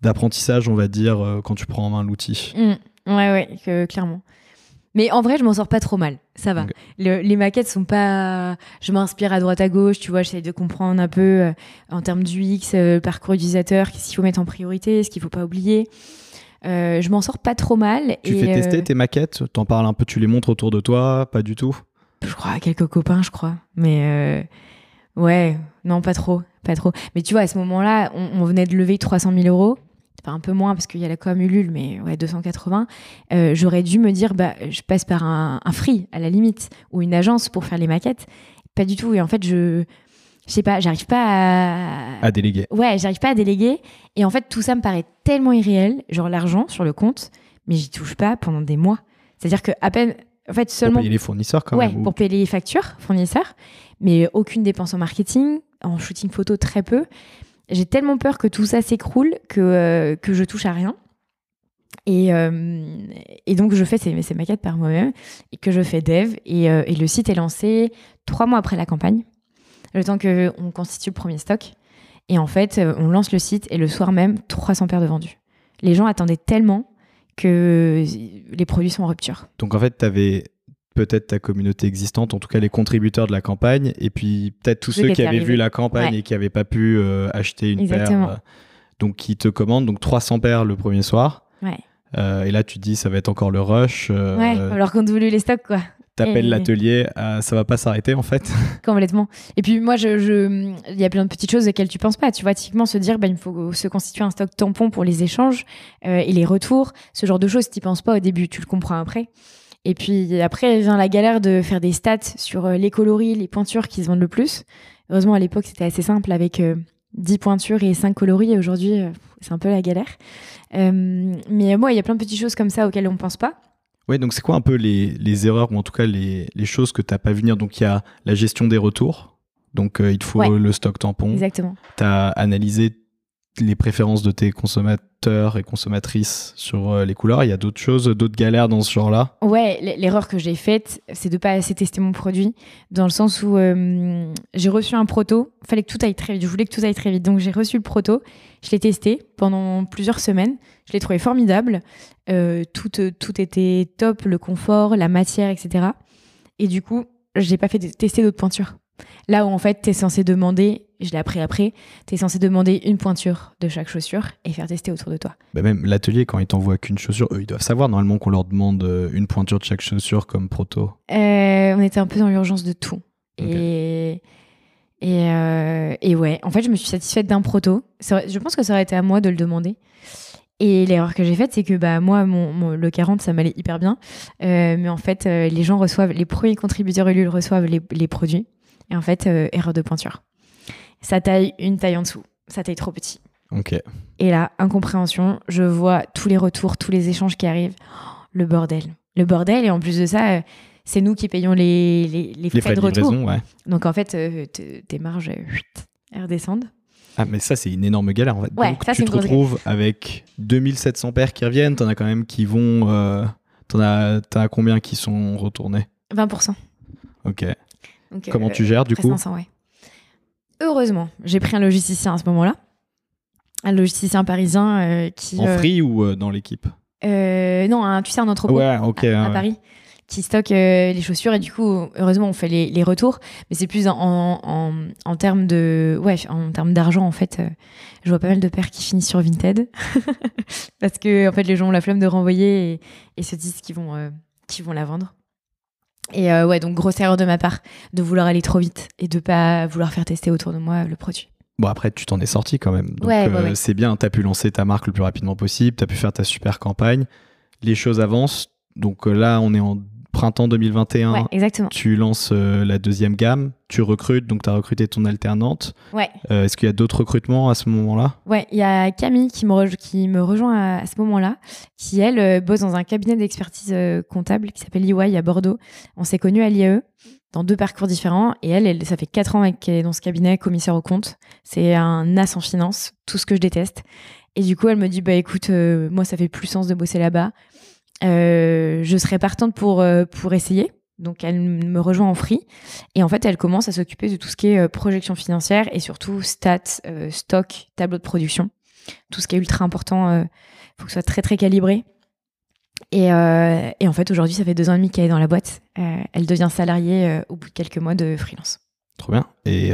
d'apprentissage, on va dire, quand tu prends en main l'outil. Mm. ouais, ouais, clairement. Mais en vrai, je m'en sors pas trop mal. Ça va. Le- les maquettes sont pas. Je m'inspire à droite à gauche, tu vois. J'essaie de comprendre un peu euh, en termes du X, euh, le parcours utilisateur, qu'est-ce qu'il faut mettre en priorité, ce qu'il faut pas oublier. Euh, je m'en sors pas trop mal. Tu et, fais tester tes maquettes, t'en parles un peu, tu les montres autour de toi, pas du tout? Je crois à quelques copains, je crois. Mais ouais, non, pas trop, pas trop. Mais tu vois, à ce moment-là, on, on venait de lever 300 000 euros. Enfin, un peu moins parce qu'il y a la com Ulule, mais ouais, 280. Euh, J'aurais dû me dire, bah, je passe par un, un free à la limite ou une agence pour faire les maquettes. Pas du tout. Et en fait, je, je sais pas, j'arrive pas à, à déléguer. Ouais, j'arrive pas à déléguer. Et en fait, tout ça me paraît tellement irréel, genre l'argent sur le compte, mais j'y touche pas pendant des mois. C'est-à-dire que à peine, en fait, Pour seulement payer les fournisseurs quand ouais, même. ou- pour payer les factures fournisseurs, mais aucune dépense en marketing, en shooting photo très peu. J'ai tellement peur que tout ça s'écroule que, euh, que je touche à rien. Et, euh, et donc, je fais ces, ces maquettes par moi-même et que je fais dev. Et, euh, et le site est lancé trois mois après la campagne, le temps qu'on constitue le premier stock. Et en fait, on lance le site et le soir même, 300 paires de vendus. Les gens attendaient tellement que les produits sont en rupture. Donc en fait, tu avais peut-être ta communauté existante, en tout cas les contributeurs de la campagne, et puis peut-être tous Ceux qui avaient vu la campagne Ouais. et qui n'avaient pas pu euh, acheter une Exactement. paire. euh, donc qui te commandent, donc 300 paires le premier soir. Ouais. Euh, et là, tu te dis, ça va être encore le rush. Ouais, alors qu'on voulu les stocks, quoi. T'appelles et- l'atelier, ça va pas s'arrêter en fait. Complètement. Et puis moi, je, je- il y a plein de petites choses auxquelles tu penses pas. Tu vois, typiquement se dire, bah, il faut se constituer un stock tampon pour les échanges et les retours, ce genre de choses. Tu penses pas au début, tu le comprends après. Et puis après vient la galère de faire des stats sur euh, les coloris, les pointures qui se vendent le plus. Heureusement, à l'époque, c'était assez simple avec euh, 10 pointures et 5 coloris. Et aujourd'hui, euh, c'est un peu la galère. Euh, mais moi, il y a plein de petites choses comme ça auxquelles on ne pense pas. Ouais, donc c'est quoi un peu les, les, erreurs ou en tout cas les, les choses que tu n'as pas vu venir? Donc il y a la gestion des retours. Donc il te faut le stock tampon. Exactement. Tu as analysé les préférences de tes consommateurs et consommatrices sur euh, les couleurs Il y a d'autres choses, d'autres galères dans ce genre-là? Ouais, l'erreur que j'ai faite, c'est de pas assez tester mon produit, dans le sens où euh, j'ai reçu un proto, fallait que tout aille très vite, je voulais que tout aille très vite, donc j'ai reçu le proto, je l'ai testé pendant plusieurs semaines, je l'ai trouvé formidable, euh, tout, tout était top, le confort, la matière, etc. Et du coup, j'ai pas fait tester d'autres pointures. Là où en fait, tu es censé demander, je l'ai appris après, tu es censé demander une pointure de chaque chaussure et faire tester autour de toi. Bah même l'atelier, quand ils t'envoient qu'une chaussure, eux, ils doivent savoir normalement qu'on leur demande euh, une pointure de chaque chaussure comme proto. Euh, on était un peu dans l'urgence de tout. Et, et, euh, et, ouais, en fait, je me suis satisfaite d'un proto. Je pense que ça aurait été à moi de le demander. Et l'erreur que j'ai faite, c'est que bah, moi, mon, le 40, ça m'allait hyper bien. mais en fait, les gens reçoivent, les premiers contributeurs Ulule reçoivent les, les produits. Et en fait, euh, erreur de pointure. Ça taille une taille en dessous. Ça taille trop petit. Ok. Et là, incompréhension, je vois tous les retours, tous les échanges qui arrivent. Oh, le bordel. Le bordel. Et en plus de ça, euh, c'est nous qui payons les, les, les, frais, de, retour. Ouais. Donc en fait, euh, tes marges, elles redescendent. Ah, mais ça, c'est une énorme galère en fait. Donc, tu te retrouves avec 2700 paires qui reviennent, t'en as quand même qui vont. t'en as, as combien qui sont retournés? 20%. Ok. Comment euh, tu gères du coup Heureusement, j'ai pris un logisticien à ce moment-là. Un logisticien parisien euh, qui. En euh, free ou dans l'équipe Non, tu sais, un entrepôt. À, Paris qui stocke les chaussures et du coup heureusement on fait les, retours. Mais c'est plus en, en, termes de ouais en termes d'argent en fait je vois pas mal de paires qui finissent sur Vinted. Parce que en fait les gens ont la flemme de renvoyer et, et se disent qu'ils vont qu'ils vont la vendre et euh, ouais, donc grosse erreur de ma part de vouloir aller trop vite et de pas vouloir faire tester autour de moi le produit. Bon, après, tu t'en es sorti quand même. Donc, euh, c'est bien, tu as pu lancer ta marque le plus rapidement possible, tu as pu faire ta super campagne. Les choses avancent. Donc euh, là, on est en printemps 2021, exactement. tu lances euh, la deuxième gamme, tu recrutes, donc tu as recruté ton alternante. Ouais. Euh, est-ce qu'il y a d'autres recrutements à ce moment-là? Ouais, il y a Camille qui me, qui me rejoint à, ce moment-là, qui elle euh, bosse dans un cabinet d'expertise comptable qui s'appelle EY à Bordeaux. On s'est connus à l'IAE dans deux parcours différents et elle, elle ça fait quatre ans qu'elle est dans ce cabinet commissaire au compte. C'est un as en finance, tout ce que je déteste. Et du coup, elle me dit bah écoute, moi ça fait plus sens de bosser là-bas. Euh, je serais partante pour, euh, pour essayer. Donc elle me rejoint en free et en fait elle commence à s'occuper de tout ce qui est euh, projection financière et surtout stats, stock, tableau de production. Tout ce qui est ultra important, il faut que ce soit très très calibré. Et, et en fait aujourd'hui ça fait deux ans et demi qu'elle est dans la boîte. elle devient salariée au bout de quelques mois de freelance. Trop bien. Et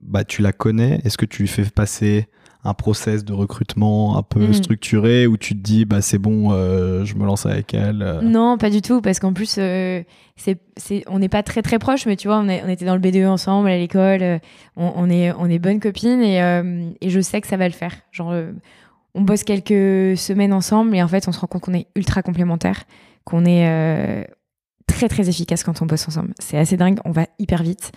bah tu la connais. Est-ce que tu lui fais passer un process de recrutement un peu mm. structuré où tu te dis bah c'est bon euh, je me lance avec elle euh. non pas du tout parce qu'en plus euh, c'est, on n'est pas très très proches mais tu vois on, on était dans le BDE ensemble à l'école on, est on est bonnes copines et, et, je sais que ça va le faire genre on bosse quelques semaines ensemble et en fait on se rend compte qu'on est ultra complémentaires qu'on est très très efficace quand on bosse ensemble c'est assez dingue on va hyper vite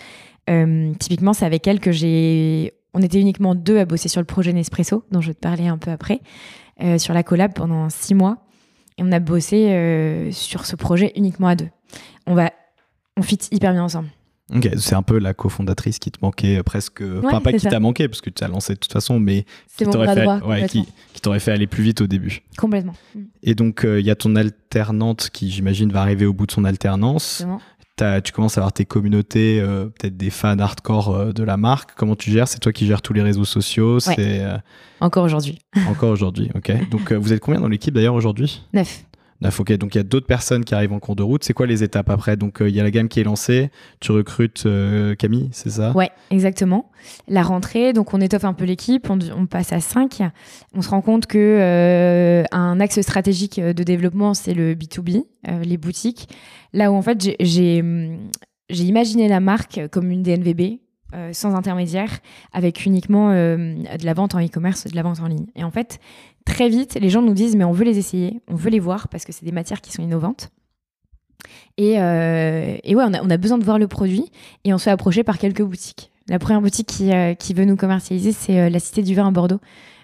typiquement c'est avec elle que j'ai on était uniquement deux à bosser sur le projet Nespresso, dont je vais te parler un peu après, euh, sur la collab pendant six mois. Et on a bossé euh, sur ce projet uniquement à deux. On va, on fit hyper bien ensemble. Ok, c'est un peu la cofondatrice qui te manquait euh, presque. enfin, pas qui t'a manqué, parce que tu as lancé de toute façon, mais qui t'aurait fait, qui, qui fait aller plus vite au début. Complètement. Et donc, il y a ton alternante qui, j'imagine, va arriver au bout de son alternance tu commences à avoir tes communautés, euh, peut-être des fans hardcore euh, de la marque. Comment tu gères? C'est toi qui gères tous les réseaux sociaux euh, Encore aujourd'hui. Encore aujourd'hui, ok. Donc vous êtes combien dans l'équipe d'ailleurs aujourd'hui? Neuf. Donc il y a d'autres personnes qui arrivent en cours de route. C'est quoi les étapes après? Donc euh, il y a la gamme qui est lancée, tu recrutes euh, Camille, c'est ça? Ouais, exactement. La rentrée, donc on étoffe un peu l'équipe, on, passe à 5. On se rend compte que euh, un axe stratégique de développement, c'est le B2B, les boutiques. Là où en fait j'ai imaginé la marque comme une DNVB, sans intermédiaire, avec uniquement de la vente en e-commerce, de la vente en ligne. Et en fait, très vite, les gens nous disent mais on veut les essayer, on veut les voir parce que c'est des matières qui sont innovantes. Et, euh, ouais, on a, besoin de voir le produit et on se fait approcher par quelques boutiques. La première boutique qui, euh, veut nous commercialiser, c'est euh, la Cité du Vin à Bordeaux,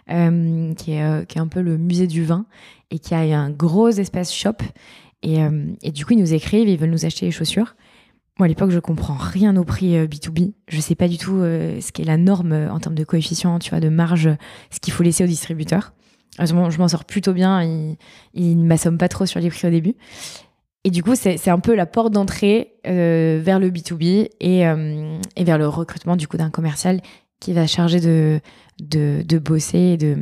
euh, qui, est, un peu le musée du vin et qui a un gros espace shop. Et, du coup, ils nous écrivent, ils veulent nous acheter les chaussures. Moi, à l'époque, je comprends rien au prix euh, B2B. Je sais pas du tout euh, ce qu'est la norme en termes de coefficient, tu vois, de marge, ce qu'il faut laisser au distributeur. Heureusement, je m'en sors plutôt bien. Il, il ne m'assomme pas trop sur les prix au début. Et du coup, c'est un peu la porte d'entrée euh, vers le B2B et, euh, et vers le recrutement du coup d'un commercial qui va charger de, de, de bosser et de,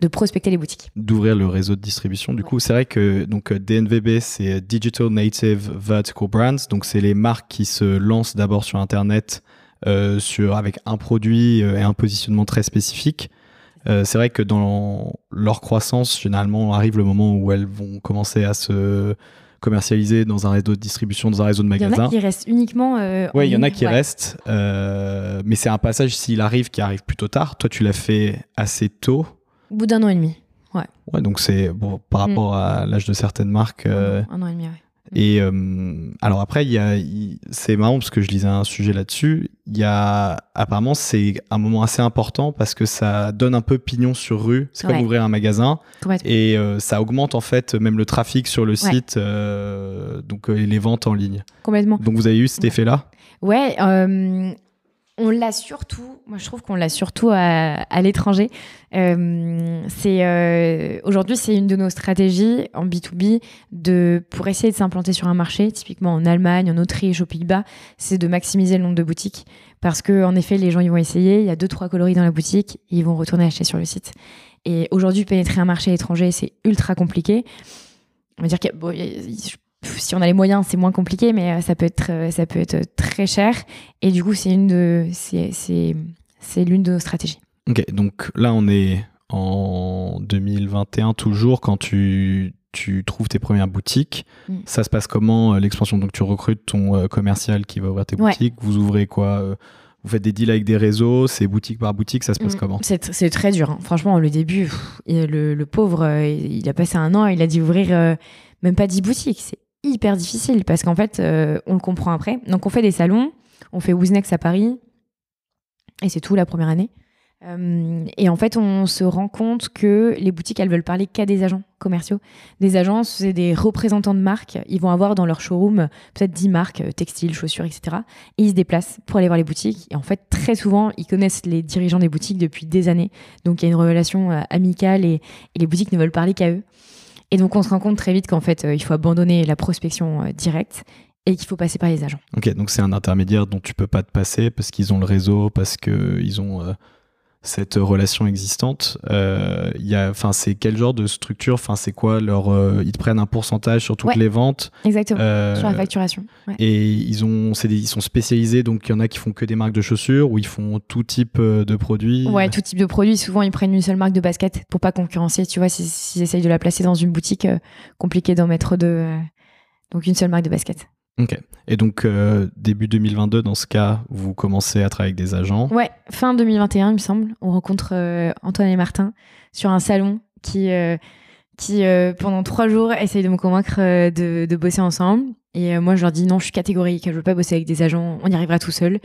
de prospecter les boutiques. D'ouvrir le réseau de distribution. Du coup, c'est vrai que donc euh, DNVB, c'est Digital Native Vertical Brands. Donc, c'est les marques qui se lancent d'abord sur Internet euh, sur, avec un produit et un positionnement très spécifique. Euh, c'est vrai que dans leur croissance, généralement, arrive le moment où elles vont commencer à se commercialiser dans un réseau de distribution, dans un réseau de Il y en magasins. a qui restent uniquement. euh, Oui, il y en a qui Ouais. restent, euh, mais c'est un passage, s'il arrive, qui arrive plutôt tard. Toi, tu l'as fait assez tôt. Au bout d'un an et demi. Ouais, donc c'est bon, par Mm. rapport à l'âge de certaines marques. euh, Un an et demi, ouais. Et euh, alors après, il y a, c'est marrant parce que je lisais un sujet là-dessus. Il y a apparemment c'est un moment assez important parce que ça donne un peu pignon sur rue. C'est comme Ouais. ouvrir un magasin et euh, ça augmente en fait même le trafic sur le site, euh, donc et les ventes en ligne. Complètement. Donc vous avez eu cet effet-là? Ouais, euh, on l'a surtout, moi je trouve qu'on l'a surtout à, l'étranger. Euh, c'est euh, aujourd'hui c'est une de nos stratégies en B2B de pour essayer de s'implanter sur un marché, typiquement en Allemagne, en Autriche, aux Pays-Bas, c'est de maximiser le nombre de boutiques parce que en effet les gens ils vont essayer, il y a deux trois coloris dans la boutique, et ils vont retourner acheter sur le site. Et aujourd'hui pénétrer un marché étranger c'est ultra compliqué. On va dire que bon, si on a les moyens, c'est moins compliqué, mais euh, ça peut être, euh, ça peut être très cher. Et du coup, c'est une de, c'est, l'une de nos stratégies. Ok, donc là on est en 2021 toujours quand tu, tu trouves tes premières boutiques. Mm. Ça se passe comment euh, l'expansion? Donc tu recrutes ton commercial qui va ouvrir tes Ouais. boutiques. Vous ouvrez quoi Vous faites des deals avec des réseaux, c'est boutique par boutique, ça se passe Mm. comment? C'est, très dur. hein. Franchement, le début, pff, le, le pauvre, il a passé un an, il a dû ouvrir euh, même pas 10 boutiques. C'est hyper difficile parce qu'en fait, euh, on le comprend après. Donc, on fait des salons, on fait Wooznex à Paris, et c'est tout la première année. Euh, et en fait, on se rend compte que les boutiques, elles veulent parler qu'à des agents commerciaux. Des agents, c'est des représentants de marques. Ils vont avoir dans leur showroom peut-être 10 marques, euh, textiles, chaussures, etc. Et ils se déplacent pour aller voir les boutiques. Et en fait, très souvent, ils connaissent les dirigeants des boutiques depuis des années. Donc, il y a une relation euh, amicale et les boutiques ne veulent parler qu'à eux. Et donc, on se rend compte très vite qu'en fait, euh, il faut abandonner la prospection euh, directe et qu'il faut passer par les agents. Ok, donc c'est un intermédiaire dont tu peux pas te passer parce qu'ils ont le réseau, parce qu'ils ont euh, cette relation existante. Euh, il y a, enfin, c'est quel genre de structure Enfin, c'est quoi leur euh, Ils te prennent un pourcentage sur toutes Ouais. les ventes Exactement. euh, Sur la facturation. Ouais. Et ils ont, c'est des- ils sont spécialisés, donc il y en a qui font que des marques de chaussures ou ils font tout type de produits. Ouais, tout type de produit. Souvent, ils prennent une seule marque de basket pour pas concurrencer. Tu vois, s'ils si, s'ils essayent de la placer dans une boutique, compliqué d'en mettre deux. donc, une seule marque de basket. Ok. Et donc euh, début 2022, dans ce cas, vous commencez à travailler avec des agents. Ouais, fin 2021, il me semble. On rencontre euh, Antoine et Martin sur un salon qui, euh, qui euh, pendant trois jours, essayent de me convaincre de, de bosser ensemble. Et moi, je leur dis non, je suis catégorique, je veux pas bosser avec des agents, on y arrivera tout seul.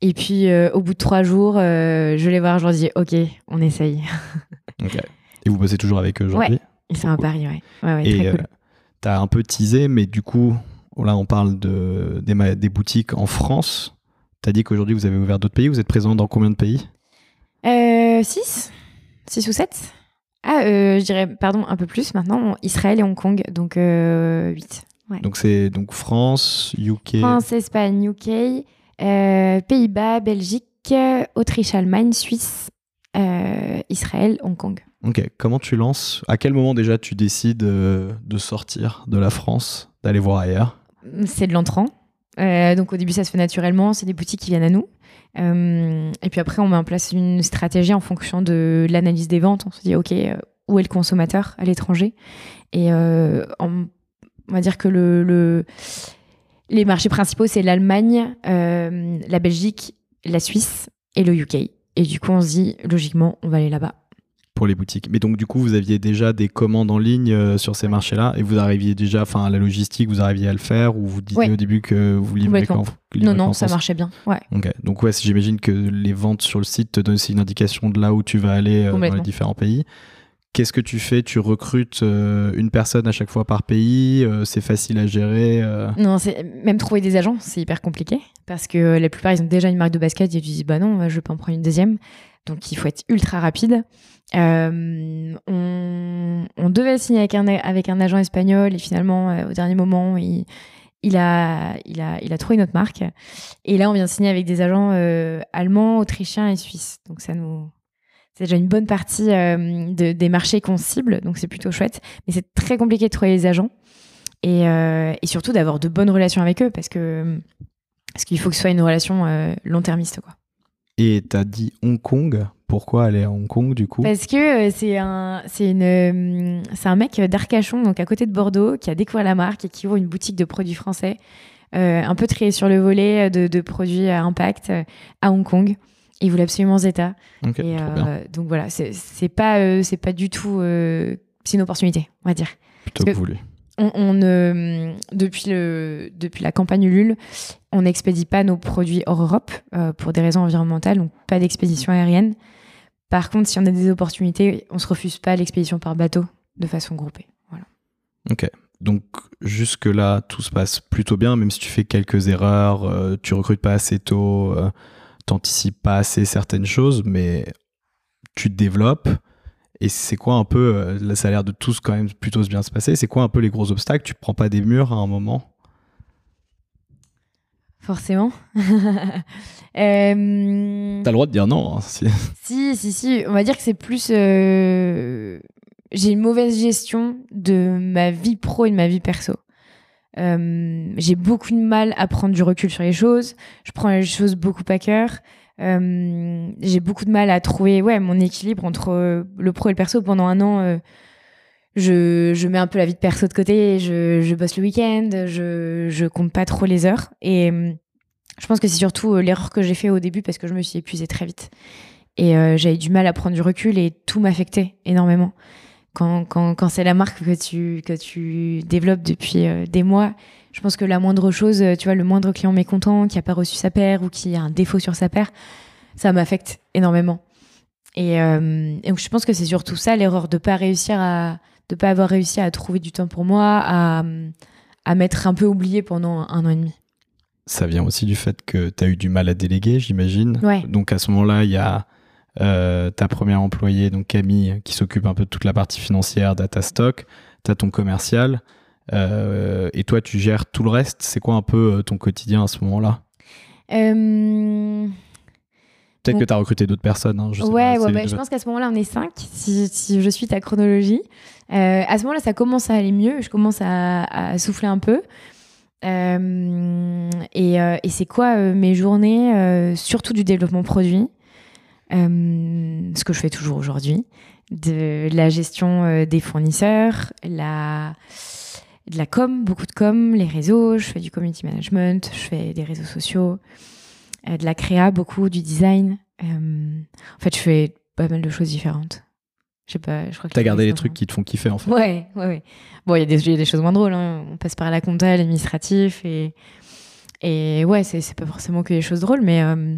Et puis, au bout de trois jours, je les vois, je leur dis ok, on essaye. Ok. Et vous bossez toujours avec eux aujourd'hui? Ils sont à Paris, ouais. Ouais, ouais, Et très cool. t'as un peu teasé, mais du coup, là, on parle de, des, boutiques en France. T'as dit qu'aujourd'hui, vous avez ouvert d'autres pays. Vous êtes présent dans combien de pays? 6 6 ou 7 Ah, euh, je dirais, pardon, un peu plus maintenant. Israël et Hong Kong, donc 8. Donc, c'est donc France, UK. France, Espagne, UK, euh, Pays-Bas, Belgique, Autriche, Allemagne, Suisse, euh, Israël, Hong Kong. Ok. Comment tu lances? À quel moment déjà tu décides euh, de sortir de la France, d'aller voir ailleurs? C'est de l'entrant. Euh, donc au début, ça se fait naturellement. C'est des boutiques qui viennent à nous. Euh, et puis après, on met en place une stratégie en fonction de l'analyse des ventes. On se dit, OK, euh, où est le consommateur à l'étranger? Et on va dire que le, le- les marchés principaux, c'est l'Allemagne, la Belgique, la Suisse et le UK. Et du coup, on se dit, logiquement, on va aller là-bas. Pour les boutiques. Mais donc, du coup, vous aviez déjà des commandes en ligne euh, sur ces marchés-là et vous arriviez déjà, enfin, à la logistique, vous arriviez à le faire ou vous disiez Ouais. au début que vous livrez quand Non, non, ça marchait bien. Ouais. Donc, ouais, j'imagine que les ventes sur le site te donnent aussi une indication de là où tu vas aller euh, dans les différents pays. Qu'est-ce que tu fais? Tu recrutes euh, une personne à chaque fois par pays C'est facile à gérer Non, même trouver des agents, c'est hyper compliqué parce que la plupart ils ont déjà une marque de basket et tu dis bah non, je vais pas en prendre une deuxième. Donc il faut être ultra rapide. Euh, on, devait signer avec un, avec un agent espagnol et finalement euh, au dernier moment il, a, il, a, il a trouvé notre marque. Et là on vient signer avec des agents euh, allemands, autrichiens et suisses. Donc ça nous c'est déjà une bonne partie de- des marchés qu'on cible, donc c'est plutôt chouette. Mais c'est très compliqué de trouver les agents et, et surtout d'avoir de bonnes relations avec eux parce que parce qu'il faut que ce soit une relation euh, long-termiste quoi. Et t'as dit Hong Kong. Pourquoi aller à Hong Kong du coup? Parce que euh, c'est un c'est une euh, c'est un mec d'Arcachon donc à côté de Bordeaux qui a découvert la marque et qui ouvre une boutique de produits français euh, un peu trié sur le volet de, de produits à impact à Hong Kong. Il voulait absolument Zeta. Et donc voilà, c'est c'est pas, c'est pas du tout. c'est une opportunité, on va dire. Plutôt que que- voulu. On, on, euh, depuis, le, depuis la campagne Ulule, on n'expédie pas nos produits hors Europe euh, pour des raisons environnementales, donc pas d'expédition aérienne. Par contre, si on a des opportunités, on se refuse pas l'expédition par bateau de façon groupée. Ok. Donc jusque-là, tout se passe plutôt bien, même si tu fais quelques erreurs, euh, tu recrutes pas assez tôt, euh, t'anticipes pas assez certaines choses, mais tu te développes. Et c'est quoi un peu, euh, ça a l'air de tous quand même plutôt bien se passer, c'est quoi un peu les gros obstacles? Tu prends pas des murs à un moment? Forcément. Euh, T'as le droit de dire non. hein, si- Si, si, si. On va dire que c'est plus. euh, J'ai une mauvaise gestion de ma vie pro et de ma vie perso. Euh, J'ai beaucoup de mal à prendre du recul sur les choses. Je prends les choses beaucoup à cœur. Euh, J'ai beaucoup de mal à trouver ouais, mon équilibre entre le pro et le perso. Pendant un an, je, je mets un peu la vie de perso de côté. Je, je bosse le week-end. Je, je compte pas trop les heures. Et. euh, je pense que c'est surtout euh, l'erreur que j'ai fait au début parce que je me suis épuisée très vite. Et euh, j'avais du mal à prendre du recul et tout m'affectait énormément. Quand, quand, quand c'est la marque que tu, que tu développes depuis des mois, je pense que la moindre chose, tu vois, le moindre client mécontent qui n'a pas reçu sa paire ou qui a un défaut sur sa paire, ça m'affecte énormément. Et, et donc je pense que c'est surtout ça l'erreur de pas réussir à de pas avoir réussi à trouver du temps pour moi, à, à m'être un peu oublié pendant un an et demi. Ça vient aussi du fait que tu as eu du mal à déléguer, j'imagine. Ouais. Donc à ce moment-là, il y a euh, ta première employée, donc Camille, qui s'occupe un peu de toute la partie financière, data stock. Tu as ton commercial. euh, et toi, tu gères tout le reste. C'est quoi un peu euh, ton quotidien à ce moment-là? Euh, Peut-être que tu as recruté d'autres personnes. hein, je sais ouais, pas, ouais, c'est- je pense qu'à ce moment-là, on est cinq, si, si je suis ta chronologie. Euh, à ce moment-là, ça commence à aller mieux, je commence à, à souffler un peu. Euh, et euh, et c'est quoi mes journées, surtout du développement produit, ce que je fais toujours aujourd'hui, de la gestion des fournisseurs, la, de la com, beaucoup de com, les réseaux, je fais du community management, je fais des réseaux sociaux, de la créa, beaucoup du design. Euh, en fait, je fais pas mal de choses différentes. Je sais pas, je crois que T'as gardé les trucs qui te font kiffer en fait. Ouais, ouais, ouais. Bon, il y, a des- il y a des choses moins drôles. hein. On passe par la compta, l'administratif et et ouais, c'est pas forcément que des choses drôles, mais euh,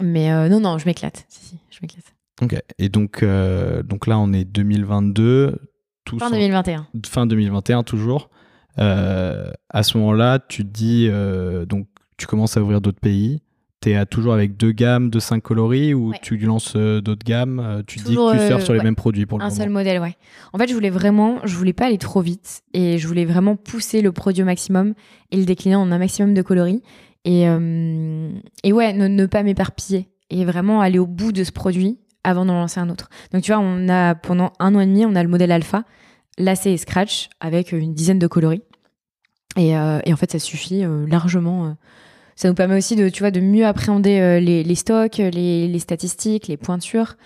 mais euh, non, non, je m'éclate. Si, si, je m'éclate. Ok. Et donc, euh, donc là, on est 2022. Tout Fin s'en- 2021. fin 2021 toujours. Euh, à ce moment-là, tu te dis, euh, donc tu commences à ouvrir d'autres pays. Tu es toujours avec deux gammes de 5 coloris ou Ouais. tu lances euh, d'autres gammes euh, Tu te dis Toujours, que tu euh, surfes sur les ouais. mêmes produits pour le Un moment. seul modèle, ouais. En fait, je voulais vraiment, je voulais pas aller trop vite et je voulais vraiment pousser le produit au maximum et le décliner en un maximum de coloris. Et, euh, et ouais, ne, ne pas m'éparpiller et vraiment aller au bout de ce produit avant d'en lancer un autre. Donc, tu vois, on a pendant un an et demi, on a le modèle alpha, lacé et scratch avec une dizaine de coloris. Et, euh, et en fait, ça suffit euh, largement. Ça nous permet aussi de, tu vois, de mieux appréhender euh, les, stocks, les, statistiques, les pointures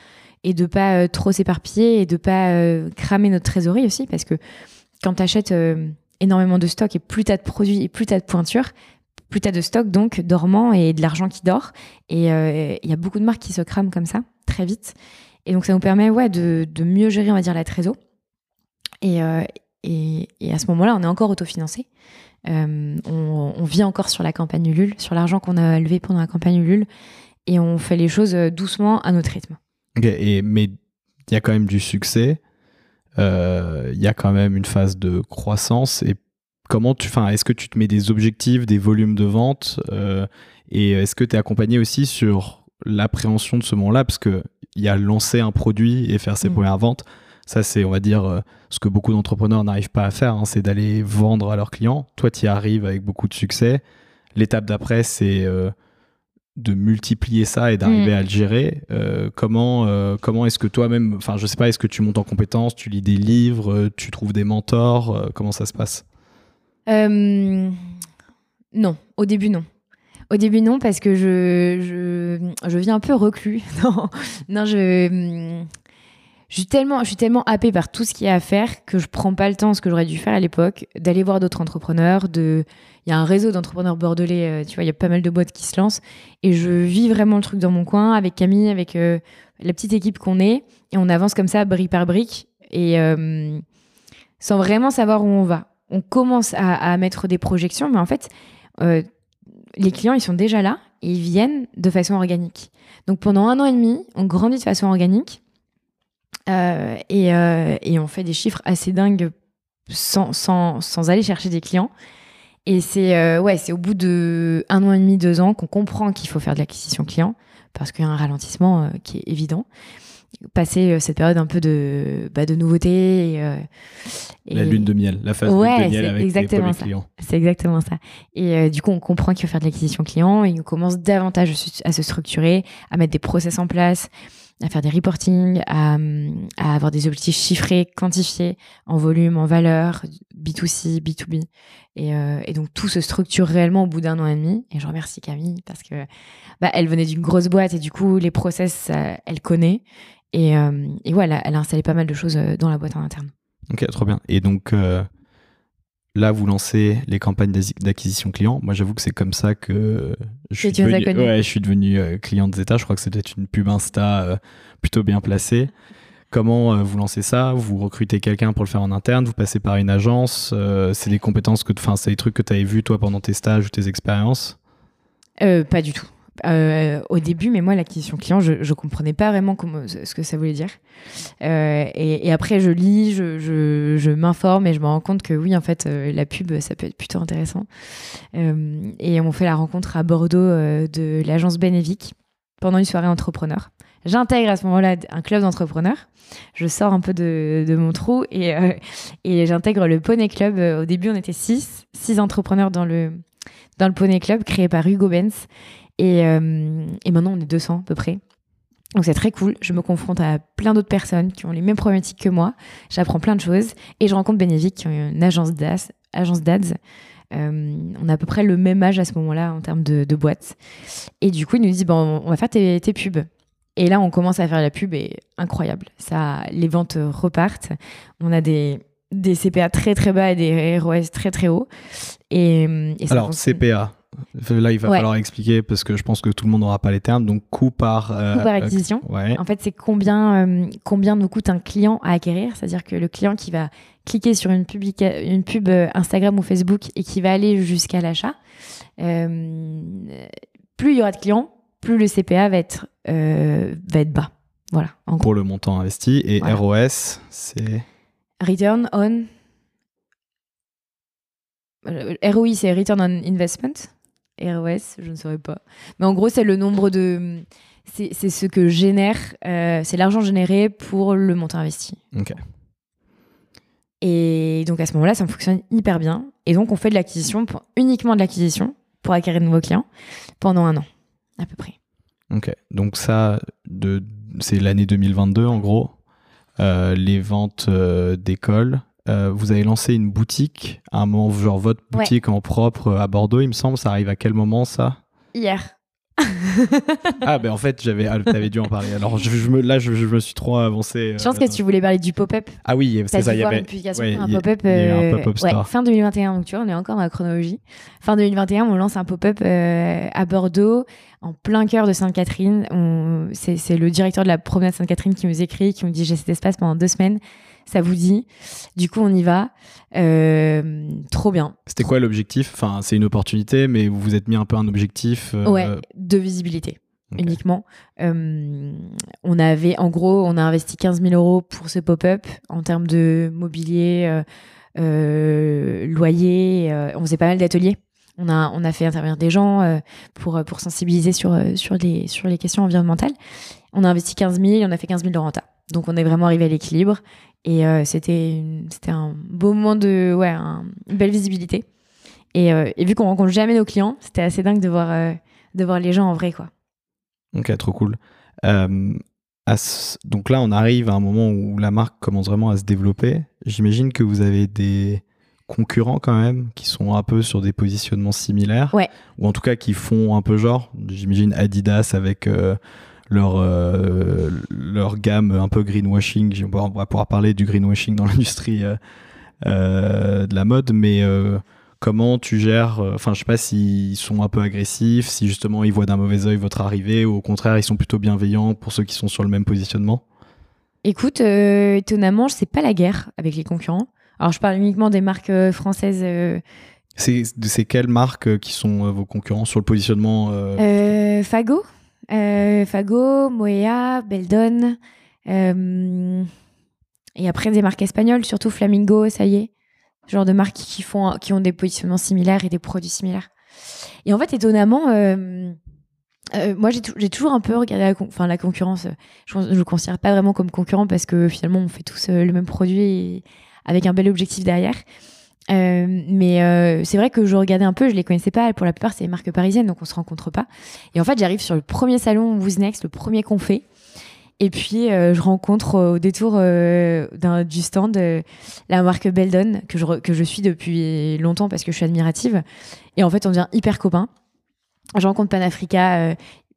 et de pas euh, trop s'éparpiller et de pas euh, cramer notre trésorerie aussi parce que quand tu achètes énormément de stocks et plus tu as de produits et plus tu as de pointures, plus tu as de stocks donc dormant et de l'argent qui dort et il y a beaucoup de marques qui se crament comme ça très vite Et donc, ça nous permet ouais, de, de mieux gérer, on va dire, la trésor. Et, et, et, à ce moment-là, on est encore autofinancé. Euh, on, on, vit encore sur la campagne Ulule, sur l'argent qu'on a levé pendant la campagne Ulule, et on fait les choses doucement à notre rythme. Et, mais il y a quand même du succès, il y a quand même une phase de croissance, et comment tu, enfin, est-ce que tu te mets des objectifs, des volumes de vente, et est-ce que tu es accompagné aussi sur l'appréhension de ce moment-là, parce qu'il y a lancer un produit et faire ses mmh. premières ventes. Ça, c'est, on va dire, euh, ce que beaucoup d'entrepreneurs n'arrivent pas à faire, hein, c'est d'aller vendre à leurs clients. Toi, tu y arrives avec beaucoup de succès. L'étape d'après, c'est euh, de multiplier ça et d'arriver mmh. à le gérer. Euh, comment comment est-ce que toi-même, enfin, je sais pas, est-ce que tu montes en compétences, tu lis des livres, tu trouves des mentors Comment ça se passe? Non, au début, non. Au début, non, parce que je, je, je viens un peu reclus. non, non, je. Je suis, tellement, je tellement happée par tout ce qu'il y a à faire que je prends pas le temps, ce que j'aurais dû faire à l'époque, d'aller voir d'autres entrepreneurs. De... Il y a un réseau d'entrepreneurs bordelais, euh, tu vois, il y a pas mal de boîtes qui se lancent. Et je vis vraiment le truc dans mon coin avec Camille, avec euh, la petite équipe qu'on est. Et on avance comme ça, brique par brique. Et euh, sans vraiment savoir où on va. On commence à, à mettre des projections, mais en fait, les clients, ils sont déjà là et ils viennent de façon organique. Donc pendant un an et demi, on grandit de façon organique euh, euh, et, on fait des chiffres assez dingues sans, sans, aller chercher des clients. Et c'est euh, ouais, c'est au bout de un an et demi, deux ans qu'on comprend qu'il faut faire de l'acquisition client parce qu'il y a un ralentissement qui est évident passer cette période un peu de, bah, de nouveauté. Et, euh, La lune de miel, la phase de lune de miel avec exactement les clients. C'est exactement ça. Et euh, du coup, on comprend qu'il faut faire de l'acquisition client et on commence davantage à se structurer, à mettre des process en place, à faire des reporting, à, avoir des objectifs chiffrés, quantifiés en volume, en valeur, B2C, B2B. Et, et donc tout se structure réellement au bout d'un an et demi. Et je remercie Camille parce que bah, elle venait d'une grosse boîte et du coup les process, elle connaît. Et, euh, et voilà, elle a installé pas mal de choses euh, dans la boîte en interne. Ok, trop bien. Et donc euh, là, vous lancez les campagnes d'acquisition client. Moi, j'avoue que c'est comme ça que je suis, devenu, ouais, je suis devenu client de Zeta. Je crois que c'était une pub Insta plutôt bien placée. Comment vous lancez ça? Vous recrutez quelqu'un pour le faire en interne? Vous passez par une agence? C'est des compétences que, enfin, c'est des trucs que tu avais vus toi pendant tes stages ou tes expériences? Pas du tout. Euh, au début, mais moi, l'acquisition client, je ne comprenais pas vraiment ce que ça voulait dire. Euh, et, après, je lis, je, m'informe et je me rends compte que oui, en fait, euh, la pub, ça peut être plutôt intéressant. et on fait la rencontre à Bordeaux de l'agence Benevic pendant une soirée entrepreneur. J'intègre à ce moment-là un club d'entrepreneurs. Je sors un peu de, mon trou et, et j'intègre le Poney Club. Au début, on était six, six entrepreneurs dans le, dans le Poney Club créé par Hugo Benz. Et, euh, et maintenant, on est 200 à peu près. Donc c'est très cool. Je me confronte à plein d'autres personnes qui ont les mêmes problématiques que moi. J'apprends plein de choses et je rencontre Bénévique qui ont une agence d'AS, agence d'ADS. Euh, on a à peu près le même âge à ce moment-là en termes de, de boîte. Et du coup, il nous dit bon, on va faire tes, tes, pubs. Et là, on commence à faire la pub et incroyable. Ça, les ventes repartent. On a des, des CPA très très bas et des ROS très très hauts. Et, et Alors, CPA, Là, il va falloir expliquer parce que je pense que tout le monde n'aura pas les termes. Donc, coût par, euh, coût par acquisition. En fait, c'est combien, euh, combien nous coûte un client à acquérir. C'est-à-dire que le client qui va cliquer sur une, une pub euh, Instagram ou Facebook et qui va aller jusqu'à l'achat, plus il y aura de clients, plus le CPA va être, va être bas. Voilà. Pour le montant investi. Et ROS, c'est? Return on. ROI, c'est Return on Investment. ROS, je ne saurais pas. Mais en gros, c'est le nombre de. C'est ce que génère. Euh, c'est l'argent généré pour le montant investi. Ok. Et donc à ce moment-là, ça fonctionne hyper bien. Et donc on fait de l'acquisition, uniquement de l'acquisition, pour acquérir de nouveaux clients, pendant un an, à peu près. Ok. Donc ça, de, c'est l'année 2022 en gros. Euh, les ventes euh, d'école, euh, vous avez lancé une boutique, un moment, genre votre boutique en propre à Bordeaux, il me semble. Ça arrive à quel moment ça? Hier. ah, ben en fait, j'avais, ah, t'avais dû en parler. Alors, je, me, là, je, me suis trop avancé. Je pense que tu voulais parler du pop-up. Ah oui, c'est ça. Il y avait un pop-up. Euh, fin 2021. Donc, tu vois, on est encore dans la chronologie. Fin 2021, on lance un pop-up euh, à Bordeaux, en plein cœur de Sainte-Catherine. C'est le directeur de la promenade Sainte-Catherine qui nous écrit, qui nous dit J'ai cet espace pendant deux semaines ça vous dit. Du coup, on y va. Euh, trop bien. C'était quoi l'objectif? Enfin, c'est une opportunité, mais vous vous êtes mis un peu un objectif euh, Ouais, de visibilité. uniquement. Euh, on avait, en gros, on a investi 15 000 euros pour ce pop-up en termes de mobilier, loyer. on faisait pas mal d'ateliers. On a, on a fait intervenir des gens pour, pour sensibiliser sur, sur, les, sur les questions environnementales. On a investi 15 000, on a fait 15 000 de renta. Donc on est vraiment arrivé à l'équilibre. Et euh, c'était un beau moment de ouais, une belle visibilité. Et, euh, et vu qu'on rencontre jamais nos clients, c'était assez dingue de voir euh, de voir les gens en vrai quoi. Ok, trop cool. Donc là, on arrive à un moment où la marque commence vraiment à se développer. J'imagine que vous avez des concurrents quand même qui sont un peu sur des positionnements similaires. Ouais. Ou en tout cas qui font un peu genre. J'imagine Adidas avec leur, euh, leur gamme un peu greenwashing. On va pouvoir parler du greenwashing dans l'industrie euh, euh, de la mode, mais comment tu gères Enfin, je sais pas s'ils sont un peu agressifs, si justement ils voient d'un mauvais oeil votre arrivée, ou au contraire ils sont plutôt bienveillants pour ceux qui sont sur le même positionnement? Écoute, étonnamment, je sais pas la guerre avec les concurrents. Alors, je parle uniquement des marques françaises. C'est quelles marques qui sont vos concurrents sur le positionnement euh, Fago, Moea, Beldon. Euh, et après, des marques espagnoles, surtout Flamingo, ça y est. Genre de marques qui, font, qui ont des positionnements similaires et des produits similaires. Et en fait, étonnamment, euh, moi, j'ai toujours un peu regardé la concurrence. Je ne le considère pas vraiment comme concurrent parce que finalement, on fait tous le même produit avec un bel objectif derrière. Euh, mais euh, c'est vrai que je regardais un peu, je les connaissais pas. Pour la plupart, c'est des marques parisiennes, donc on se rencontre pas. Et en fait, j'arrive sur le premier salon Who's Next, le premier qu'on fait. Et puis, euh, je rencontre au détour du stand la marque Beldon, que je, suis depuis longtemps parce que je suis admirative. Et en fait, on devient hyper copains. Je rencontre Panafrica,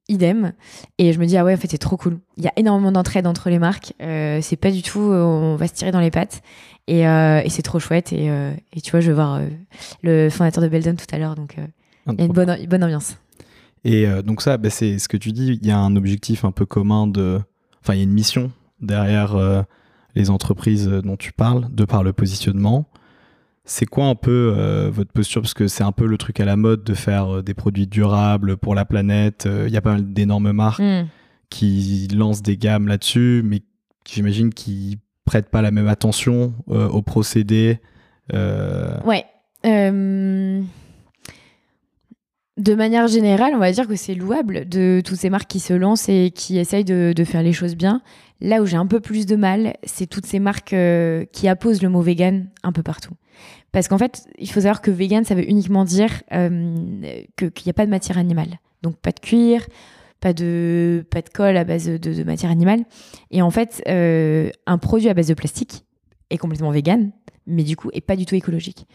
idem. Et je me dis, ah ouais, en fait, c'est trop cool. Il y a énormément d'entraide entre les marques. c'est pas du tout, on va se tirer dans les pattes. Euh, et, c'est trop chouette. Et, euh, et, tu vois, je vais voir euh, le fondateur de Beldon tout à l'heure. Donc, il y a une bonne, bonne ambiance. Et donc, ça, bah, c'est ce que tu dis. Il y a un objectif un peu commun de. Enfin, il y a une mission derrière les entreprises dont tu parles, de par le positionnement. C'est quoi un peu votre posture? Parce que c'est un peu le truc à la mode de faire des produits durables pour la planète. Il y a pas mal d'énormes marques hmm. qui lancent des gammes là-dessus, mais j'imagine qui prêtent pas la même attention euh, au procédé. Euh. Ouais. Euh, de manière générale, on va dire que c'est louable de toutes ces marques qui se lancent et qui essayent de, faire les choses bien. Là où j'ai un peu plus de mal, c'est toutes ces marques qui apposent le mot vegan un peu partout. Parce qu'en fait, il faut savoir que vegan, ça veut uniquement dire qu'il n'y a pas de matière animale. Donc pas de cuir, pas de, pas de colle à base de, matière animale. Et en fait, euh, un produit à base de plastique est complètement vegan, mais du coup, est pas du tout écologique.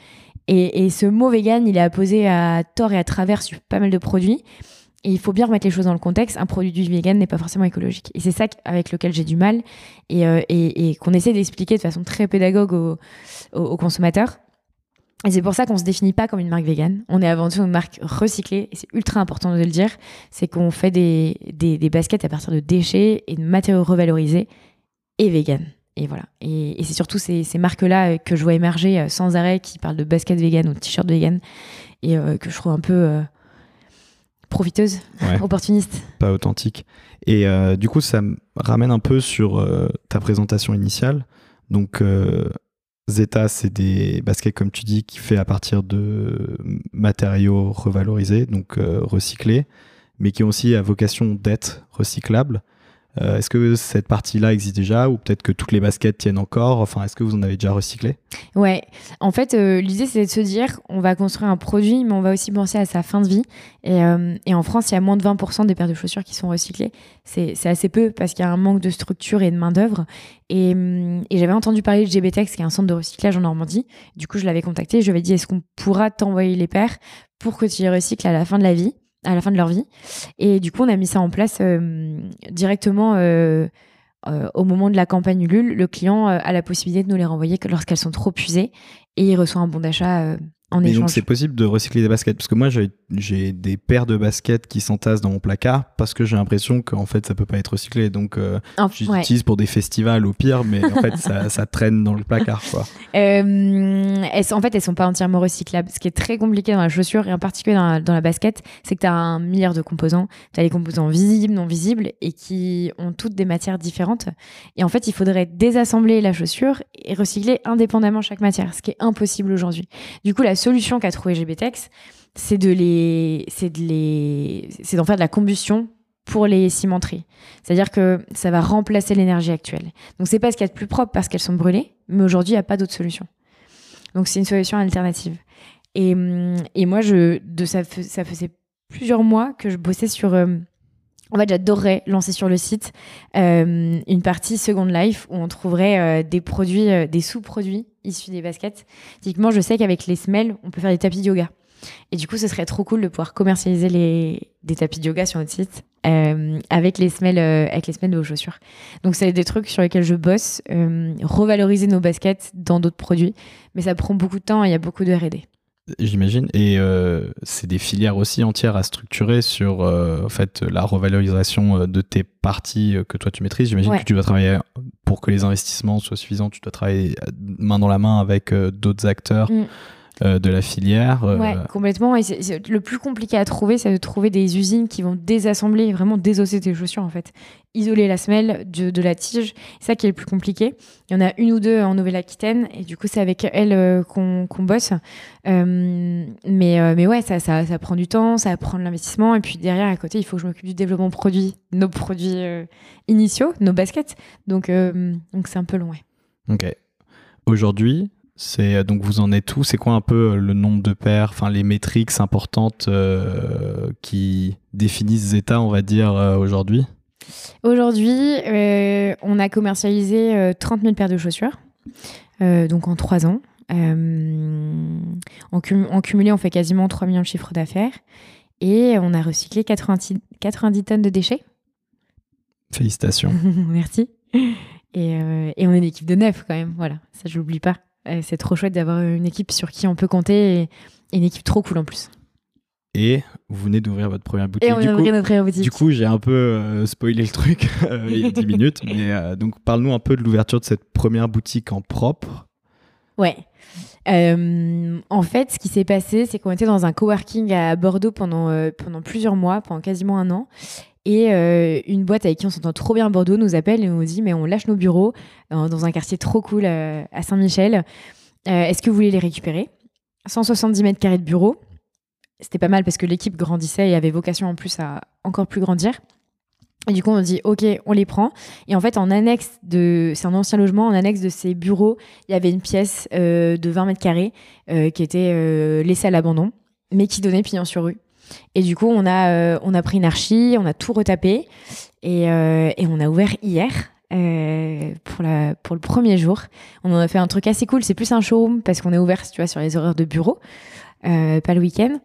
Et, ce mot vegan, il est apposé à tort et à travers sur pas mal de produits. Et il faut bien remettre les choses dans le contexte. Un produit vegan n'est pas forcément écologique. Et c'est ça avec lequel j'ai du mal et, euh, qu'on essaie d'expliquer de façon très pédagogue aux, aux consommateurs. Et c'est pour ça qu'on se définit pas comme une marque vegan. On est avant tout une marque recyclée, et c'est ultra important de le dire. C'est qu'on fait des, des, baskets à partir de déchets et de matériaux revalorisés et vegan. Et voilà. Et, c'est surtout ces, ces marques-là euh, que je vois émerger euh, sans arrêt qui parlent de baskets vegan ou de t-shirts vegan et euh, que je trouve un peu profiteuse, opportuniste. Pas authentique. Et du coup, ça me ramène un peu sur ta présentation initiale. Donc, Zeta, c'est des baskets, comme tu dis, qui fait à partir de matériaux revalorisés, donc euh, recyclés, mais qui ont aussi à vocation d'être recyclables. Euh, est-ce que cette partie-là existe déjà ou peut-être que toutes les baskets tiennent encore? Enfin, est-ce que vous en avez déjà recyclé? Ouais, en fait, euh, l'idée c'est de se dire on va construire un produit, mais on va aussi penser à sa fin de vie. Et, euh, en France, il y a moins de 20% des paires de chaussures qui sont recyclées. C'est assez peu parce qu'il y a un manque de structure et de main-d'œuvre. Et, et j'avais entendu parler de GBTEX, qui est un centre de recyclage en Normandie. Du coup, je l'avais contacté. Je lui avais dit est-ce qu'on pourra t'envoyer les paires pour que tu les recycles à la fin de la vie? À la fin de leur vie. Et du coup, on a mis ça en place directement au moment de la campagne Ulule. Le client a la possibilité de nous les renvoyer lorsqu'elles sont trop usées et il reçoit un bon d'achat en Mais échange. donc c'est possible de recycler des baskets parce que moi j'ai des paires de baskets qui s'entassent dans mon placard parce que j'ai l'impression qu'en fait ça peut pas être recyclé donc euh, j'utilise pour des festivals au pire mais en fait ça, ça, traîne dans le placard quoi. Euh, elles, en fait elles sont pas entièrement recyclables. Ce qui est très compliqué dans la chaussure et en particulier dans la, dans la basket c'est que tu as un milliard de composants. Tu as les composants visibles, non visibles et qui ont toutes des matières différentes et en fait il faudrait désassembler la chaussure et recycler indépendamment chaque matière ce qui est impossible aujourd'hui. Du coup la solution qu'a trouvé GBTEX, c'est de les, c'est de les, c'est d'en faire de la combustion pour les cimenteries. C'est-à-dire que ça va remplacer l'énergie actuelle. Donc c'est pas ce qu'il y a de plus propre parce qu'elles sont brûlées, mais aujourd'hui il n'y a pas d'autre solution. Donc c'est une solution alternative. Et, et moi je, de ça, ça faisait plusieurs mois que je bossais sur euh, en fait, j'adorerais lancer sur le site euh, une partie Second Life où on trouverait euh, des produits, des sous-produits issus des baskets. Typiquement, je sais qu'avec les semelles, on peut faire des tapis de yoga. Et du coup, ce serait trop cool de pouvoir commercialiser les, des tapis de yoga sur notre site avec les semelles, avec les semelles de vos chaussures. Donc, c'est des trucs sur lesquels je bosse, revaloriser nos baskets dans d'autres produits, mais ça prend beaucoup de temps et il y a beaucoup de R&D. J'imagine. Et euh, c'est des filières aussi entières à structurer sur euh, en fait, la revalorisation euh, de tes parties que toi tu maîtrises. J'imagine que tu dois travailler pour que les investissements soient suffisants. Tu dois travailler main dans la main avec d'autres acteurs. Mm. Euh, de la filière. Euh, ouais, complètement. Et le plus compliqué à trouver, c'est de trouver des usines qui vont désassembler, vraiment désosser tes chaussures en fait. Isoler la semelle de, la tige, c'est ça qui est le plus compliqué. Il y en a une ou deux en Nouvelle-Aquitaine et du coup c'est avec elles euh, qu'on bosse. mais, mais ouais, ça, ça, ça, prend du temps, ça prend de l'investissement et puis derrière à côté il faut que je m'occupe du développement produit, nos produits initiaux, nos baskets. Donc donc c'est un peu long. Ouais. Ok. Aujourd'hui, c'est euh, donc vous en êtes tout. C'est quoi un peu euh, le nombre de paires, enfin les métriques importantes euh, qui définissent Zeta, on va dire aujourd'hui? Aujourd'hui, on a commercialisé 30 000 paires de chaussures, donc en trois ans. en, cumulé, on fait quasiment 3 millions de chiffres d'affaires et on a recyclé 90, 90 tonnes de déchets. Félicitations. Merci. Et, et, on est une équipe de neuf quand même, voilà, ça je l'oublie pas c'est trop chouette d'avoir une équipe sur qui on peut compter et, une équipe trop cool en plus. Et vous venez d'ouvrir votre première boutique. Et on vient d'ouvrir notre première boutique. Du coup, j'ai un peu euh, spoilé le truc euh, il y a 10 minutes. Mais euh, donc, parle-nous un peu de l'ouverture de cette première boutique en propre. Ouais. en fait, ce qui s'est passé, c'est qu'on était dans un coworking à Bordeaux pendant, pendant plusieurs mois, pendant quasiment un an. Et euh, une boîte avec qui on s'entend trop bien à Bordeaux nous appelle et nous dit mais on lâche nos bureaux dans, un quartier trop cool euh, à Saint-Michel. Euh, est-ce que vous voulez les récupérer? 170 mètres carrés de bureau. C'était pas mal parce que l'équipe grandissait et avait vocation en plus à encore plus grandir. Et du coup, on dit, OK, on les prend. Et en fait, en annexe de, c'est un ancien logement, en annexe de ces bureaux, il y avait une pièce de 20 mètres carrés qui était laissée à l'abandon, mais qui donnait pignon sur rue. Et du coup, on a, euh, on a pris une archi, on a tout retapé et, euh, et on a ouvert hier. Euh, pour, la, pour le premier jour. On en a fait un truc assez cool. C'est plus un showroom parce qu'on est ouvert, tu vois, sur les horaires de bureau, pas le week-end.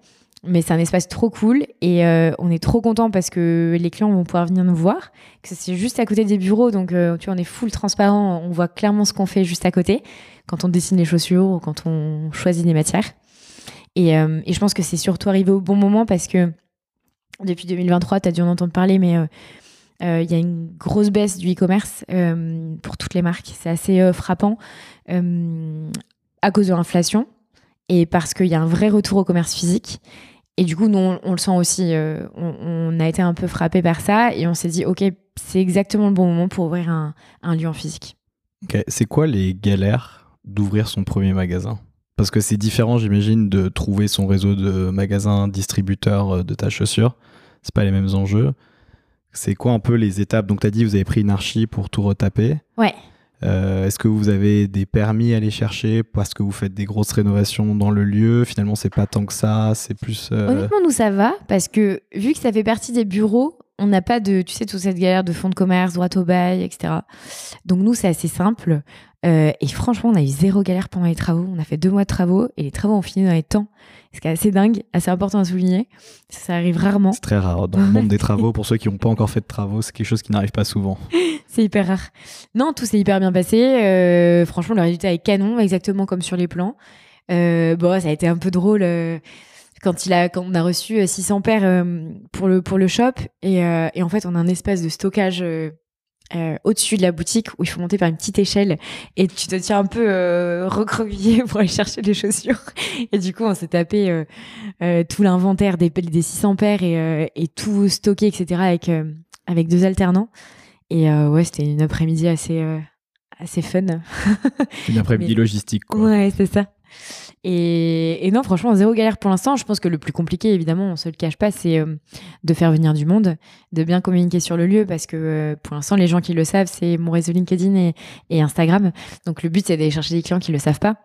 Mais c'est un espace trop cool et on est trop content parce que les clients vont pouvoir venir nous voir. Que c'est juste à côté des bureaux, donc tu vois, on est full transparent. On voit clairement ce qu'on fait juste à côté quand on dessine les chaussures ou quand on choisit des matières. Euh, et, je pense que c'est surtout arrivé au bon moment parce que depuis 2023, tu as dû en entendre parler, mais euh, euh, il y a une grosse baisse du e-commerce pour toutes les marques. C'est assez frappant à cause de l'inflation et parce qu'il y a un vrai retour au commerce physique. Et du coup, nous, on, le sent aussi. On, a été un peu frappé par ça et on s'est dit, OK, c'est exactement le bon moment pour ouvrir un, un lieu en physique. C'est quoi les galères d'ouvrir son premier magasin? Parce que c'est différent, j'imagine, de trouver son réseau de magasins distributeurs euh, de ta chaussure. C'est pas les mêmes enjeux. C'est quoi un peu les étapes? Donc, tu as dit, vous avez pris une archi pour tout retaper. Ouais. Euh, est-ce que vous avez des permis à aller chercher parce que vous faites des grosses rénovations dans le lieu? Finalement, c'est pas tant que ça, c'est plus. Euh, Honnêtement, nous, ça va parce que vu que ça fait partie des bureaux, on n'a pas de, tu sais, toute cette galère de fonds de commerce, droit au bail, etc. Donc nous, c'est assez simple. Euh, et franchement, on a eu zéro galère pendant les travaux. On a fait deux mois de travaux et les travaux ont fini dans les temps. Ce qui est assez dingue, assez important à souligner. Ça arrive rarement. C'est très rare. Dans le monde des travaux, pour ceux qui n'ont pas encore fait de travaux, c'est quelque chose qui n'arrive pas souvent. c'est hyper rare. Non, tout s'est hyper bien passé. Euh, franchement, le résultat est canon, exactement comme sur les plans. Euh, bon, ça a été un peu drôle quand, il a, quand on a reçu 600 paires pour, le, pour le shop. Et, et, en fait, on a un espace de stockage euh, au-dessus de la boutique où il faut monter par une petite échelle et tu te tiens un peu euh, recroquevillé pour aller chercher des chaussures. Et du coup, on s'est tapé euh, euh tout l'inventaire des, des 600 paires et, et, tout stocké, etc. avec, avec deux alternants. Et ouais, c'était une après-midi assez, assez fun. une après-midi logistique, quoi. Ouais, c'est ça. Et, non, franchement, zéro galère pour l'instant. Je pense que le plus compliqué, évidemment, on se le cache pas, c'est euh, de faire venir du monde, de bien communiquer sur le lieu, parce que euh, pour l'instant, les gens qui le savent, c'est mon réseau LinkedIn et, Instagram. Donc le but, c'est d'aller chercher des clients qui le savent pas.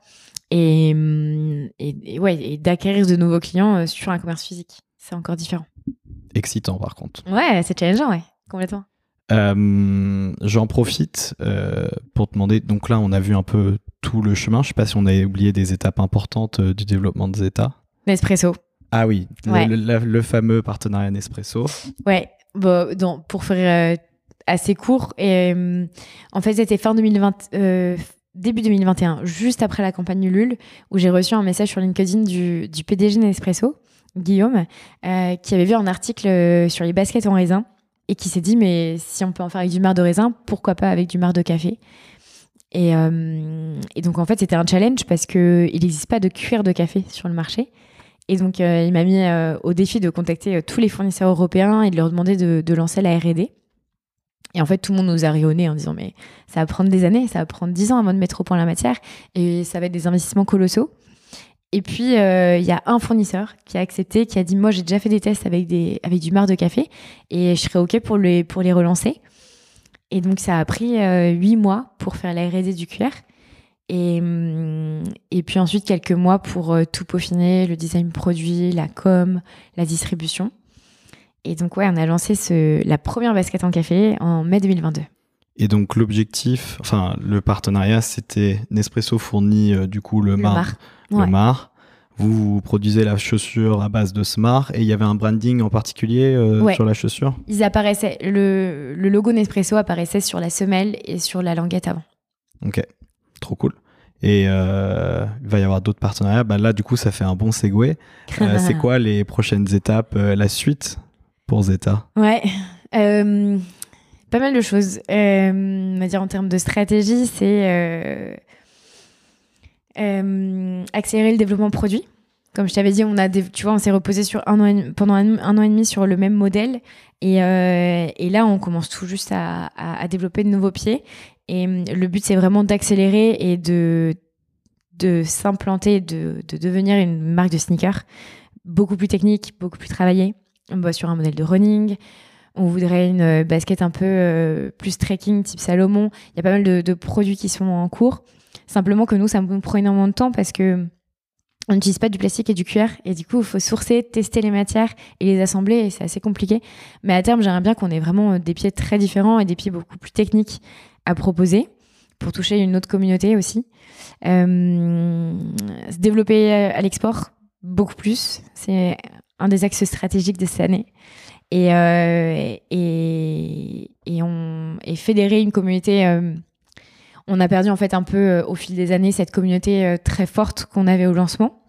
Et, hum, et, ouais, et d'acquérir de nouveaux clients euh, sur un commerce physique. C'est encore différent. Excitant, par contre. Ouais, c'est challengeant, ouais, complètement. J'en profite pour te demander. Donc là, on a vu un peu tout le chemin. Je sais pas si on a oublié des étapes importantes euh, du développement de Zeta. Nespresso. Ah oui, le, fameux partenariat Nespresso. Ouais, bon, donc, pour faire euh, assez court, et, euh, en fait, c'était fin 2020, début 2021, juste après la campagne Ulule, où j'ai reçu un message sur LinkedIn du, du PDG Nespresso, Guillaume, qui avait vu un article sur les baskets en raisin et qui s'est dit, mais si on peut en faire avec du marc de raisin, pourquoi pas avec du marc de café? Euh, et, donc, en fait, c'était un challenge parce qu'il n'existe pas de cuir de café sur le marché. Et donc, euh, il m'a mis euh, au défi de contacter tous les fournisseurs européens et de leur demander de, lancer la RD. Et en fait, tout le monde nous a rayonné en disant Mais ça va prendre des années, ça va prendre 10 ans avant de mettre au point la matière et ça va être des investissements colossaux. Et puis, il y a un fournisseur qui a accepté, qui a dit Moi, j'ai déjà fait des tests avec, des, avec du marc de café et je serais OK pour les, pour les relancer. Et donc, ça a pris euh, huit mois pour faire la R&D du cuir. Et, hum, et puis ensuite, quelques mois pour euh, tout peaufiner, le design produit, la com, la distribution. Et donc, ouais, on a lancé ce, la première basket en café en mai 2022. Et donc, l'objectif, enfin, le partenariat, c'était Nespresso fournit euh, du coup le, le Le mar vous produisez la chaussure à base de Smart et il y avait un branding en particulier euh, sur la chaussure? Ils apparaissaient, le, logo Nespresso apparaissait sur la semelle et sur la languette avant. Ok, trop cool. Et euh, il va y avoir d'autres partenariats. Bah là, du coup, ça fait un bon segue. Euh, c'est quoi les prochaines étapes, la suite pour Zeta? Ouais, pas mal de choses. on va dire en termes de stratégie, c'est euh, accélérer le développement produit. Comme je t'avais dit, on a tu vois, on s'est reposé sur un an pendant un, an et demi sur le même modèle. Et, euh, là, on commence tout juste à, développer de nouveaux pieds. Et euh, le but, c'est vraiment d'accélérer et de, s'implanter, de, de devenir une marque de sneakers beaucoup plus technique, beaucoup plus travaillée. On bosse sur un modèle de running. On voudrait une basket un peu plus trekking, type Salomon. Il y a pas mal de produits qui sont en cours. Simplement que nous, ça nous prend énormément de temps parce que on n'utilise pas du plastique et du cuir. Et du coup, il faut sourcer, tester les matières et les assembler. Et c'est assez compliqué. Mais à terme, j'aimerais bien qu'on ait vraiment euh, des pieds très différents et des pieds beaucoup plus techniques à proposer pour toucher une autre communauté aussi. Euh, se développer euh, à l'export beaucoup plus. C'est un des axes stratégiques de cette année. Et, et, et, on, et fédérer une communauté on a perdu en fait un peu euh, au fil des années cette communauté euh, très forte qu'on avait au lancement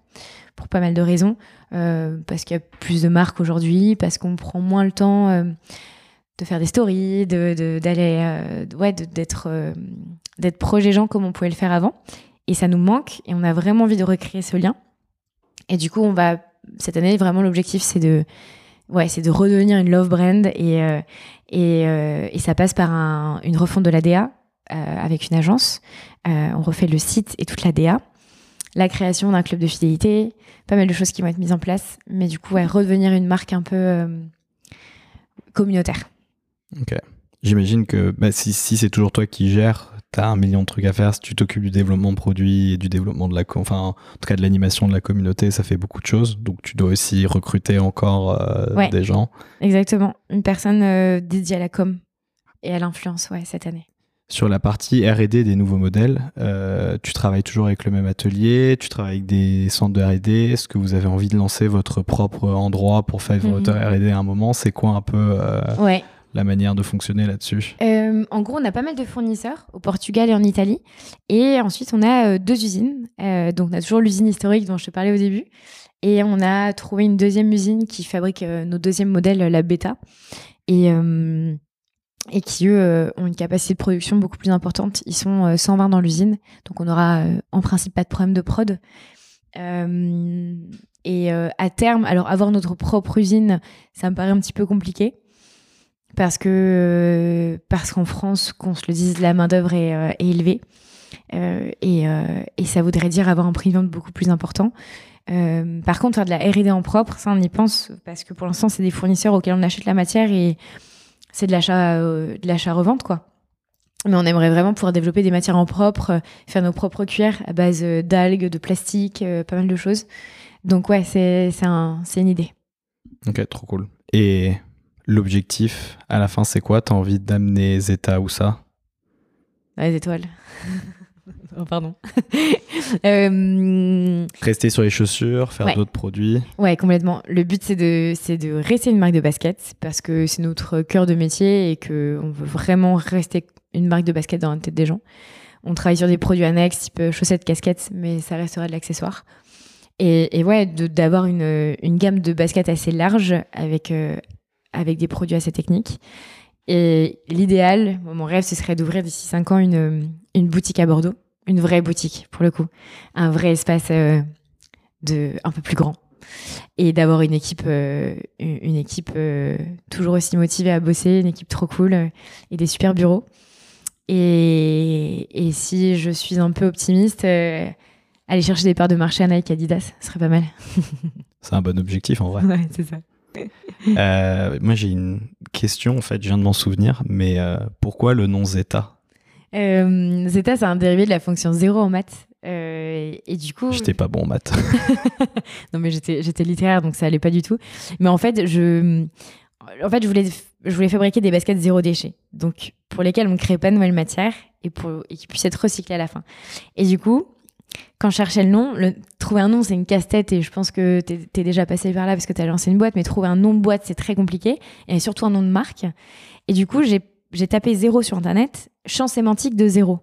pour pas mal de raisons, euh, parce qu'il y a plus de marques aujourd'hui, parce qu'on prend moins le temps de faire des stories, de, d'aller, ouais, d'être, d'être proche gens comme on pouvait le faire avant. Et ça nous manque, et on a vraiment envie de recréer ce lien. Et du coup, on va cette année vraiment l'objectif, c'est de, ouais, c'est de redevenir une love brand, et et, et ça passe par un, une refonte de l'ADA, euh, avec une agence. Euh, on refait le site et toute la DA. La création d'un club de fidélité, pas mal de choses qui vont être mises en place. Mais du coup, ouais, redevenir une marque un peu euh, communautaire. Ok. J'imagine que bah, si, c'est toujours toi qui gères, tu as un million de trucs à faire. Si tu t'occupes du développement de produits et du développement de la, enfin, en tout cas de l'animation de la communauté, ça fait beaucoup de choses. Donc tu dois aussi recruter encore des gens. Exactement. Une personne dédiée à la com et à l'influence, ouais, cette année. Sur la partie R&D des nouveaux modèles, euh, tu travailles toujours avec le même atelier, tu travailles avec des centres de R&D. Est-ce que vous avez envie de lancer votre propre endroit pour faire Mhm. votre R&D à un moment? C'est quoi un peu euh, Ouais. la manière de fonctionner là-dessus? Euh, en gros, on a pas mal de fournisseurs au Portugal et en Italie. Et ensuite, on a deux usines. Donc, on a toujours l'usine historique dont je te parlais au début. Et on a trouvé une deuxième usine qui fabrique nos deuxièmes modèles, la Beta. Et, et qui, eux, euh, ont une capacité de production beaucoup plus importante. Ils sont euh, 120 dans l'usine. Donc, on aura euh, en principe pas de problème de prod. Euh, et euh, à terme, alors avoir notre propre usine, ça me paraît un petit peu compliqué parce que parce qu'en France, qu'on se le dise, la main d'œuvre est, euh, élevée Euh, et, euh, et ça voudrait dire avoir un prix de vente beaucoup plus important. Euh, par contre, faire de la R&D en propre, ça on y pense parce que pour l'instant, c'est des fournisseurs auxquels on achète la matière et c'est de l'achat euh, de l'achat revente quoi. Mais on aimerait vraiment pouvoir développer des matières en propre, euh, faire nos propres cuillères à base euh, d'algues, de plastique, pas mal de choses. Donc ouais, c'est c'est un, c'est une idée. Ok, trop cool. Et l'objectif, à la fin, c'est quoi? T'as envie d'amener Zeta où ça? Les étoiles. oh, pardon. Euh, Rester sur les chaussures, faire Ouais. d'autres produits ouais, complètement. Le but, c'est de, c'est de rester une marque de basket parce que c'est notre cœur de métier et qu'on veut vraiment rester une marque de basket dans la tête des gens. On travaille sur des produits annexes, type chaussettes, casquettes, mais ça restera de l'accessoire. Et, et ouais, d'avoir une, une gamme de baskets assez large avec, euh, avec des produits assez techniques. Et l'idéal, mon rêve, ce serait d'ouvrir d'ici 5 ans une, une boutique à Bordeaux. Une vraie boutique, pour le coup. Un vrai espace euh, de, un peu plus grand. Et d'avoir une équipe, euh, une équipe euh, toujours aussi motivée à bosser, une équipe trop cool et des super bureaux. Et, et si je suis un peu optimiste, aller chercher des paires de marché à Nike Adidas, ce serait pas mal. C'est un bon objectif en vrai. Ouais, c'est ça. Moi, j'ai une question, en fait, je viens de m'en souvenir, mais pourquoi le nom Zeta? Euh, Zeta, c'est un dérivé de la fonction 0 en maths. Euh, et du coup, J'étais pas bon en maths. non mais j'étais littéraire donc ça allait pas du tout. Mais en fait, je en fait, je voulais je voulais fabriquer des baskets zéro déchet. Donc pour lesquelles on ne crée pas de nouvelles matières et pour et qui puissent être recyclées à la fin. Et du coup, quand je cherchais le nom, le, trouver un nom, c'est une casse-tête et je pense que t'es es déjà passé par là parce que t'as lancé une boîte, mais trouver un nom de boîte, c'est très compliqué et surtout un nom de marque. Et du coup, j'ai tapé zéro sur internet, champ sémantique de zéro.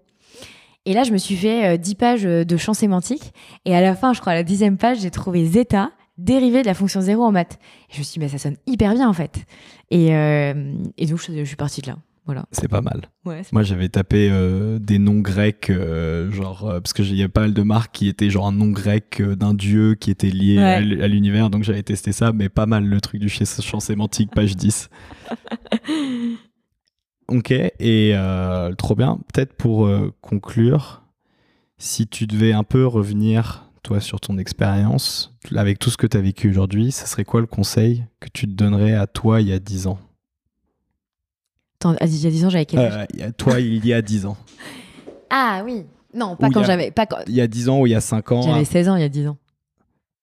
Et là, je me suis fait euh, 10 pages euh, de champ sémantique. Et à la fin, je crois, à la dixième page, j'ai trouvé zeta, dérivé de la fonction zéro en maths. Et je me suis dit, mais ça sonne hyper bien, en fait. Et, euh, et donc, je, je suis partie de là. Voilà. C'est pas mal. Ouais, Moi, j'avais tapé euh, des noms grecs, euh, genre, euh, parce que il y a pas mal de marques qui étaient genre un nom grec euh, d'un dieu qui était lié Ouais. à l'univers, donc j'avais testé ça, mais pas mal le truc du ch- champ sémantique, page 10. Ok, et euh, trop bien. Peut-être pour euh, conclure, si tu devais un peu revenir, toi, sur ton expérience, avec tout ce que tu as vécu aujourd'hui, ça serait quoi le conseil que tu te donnerais à toi il y a 10 ans? Attends, il y a 10 ans, j'avais quel âge? Euh, Toi, il y a 10 ans. Ah oui. Non, pas Ou quand j'avais. Pas quand... Il y a 10 ans ou il y a 5 ans J'avais 16 ans il y a 10 ans.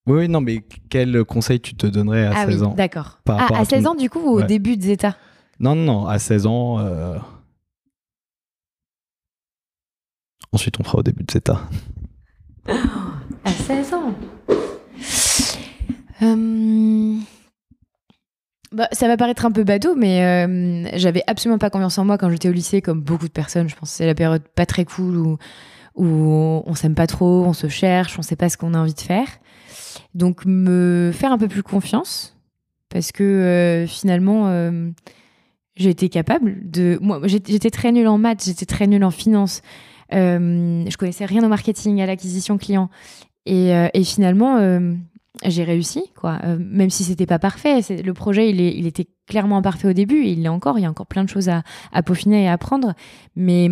Oui, oui, non, mais quel conseil tu te donnerais à ah 16 oui, ans d'accord. Ah, à à 16 ton- ans, du coup, ou au Ouais. début de Zeta Non, non, non, à 16 ans. euh, Ensuite, on fera au début de Zeta. À 16 ans Euh, bah, ça va paraître un peu bateau, mais euh, j'avais absolument pas confiance en moi quand j'étais au lycée, comme beaucoup de personnes. Je pense que c'est la période pas très cool où, où on s'aime pas trop, on se cherche, on sait pas ce qu'on a envie de faire. Donc, me faire un peu plus confiance, parce que euh, finalement, euh, j'ai capable de. Moi, j'étais très nulle en maths, j'étais très nulle en finance. Euh, je connaissais rien au marketing, à l'acquisition client. Et, euh, et finalement, euh, j'ai réussi, quoi. Euh, même si c'était pas parfait. Le projet, il, était clairement imparfait au début. Et il l'est encore. Il y a encore plein de choses à, peaufiner et à apprendre. Mais,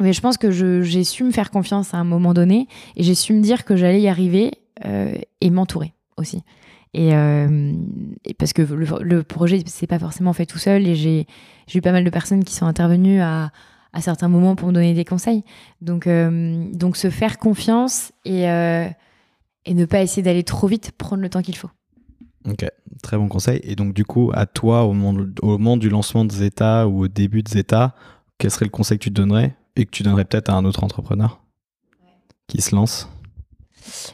je pense que j'ai su me faire confiance à un moment donné. Et j'ai su me dire que j'allais y arriver et m'entourer aussi. Et, euh, et parce que le, le projet, c'est pas forcément fait tout seul. Et j'ai eu pas mal de personnes qui sont intervenues à, certains moments pour me donner des conseils. Donc, euh, donc se faire confiance et, euh, et ne pas essayer d'aller trop vite, prendre le temps qu'il faut. Ok, très bon conseil. Et donc, du coup, à toi, au moment du lancement de Zeta ou au début de Zeta, quel serait le conseil que tu te donnerais et que tu donnerais peut-être à un autre entrepreneur qui se lance?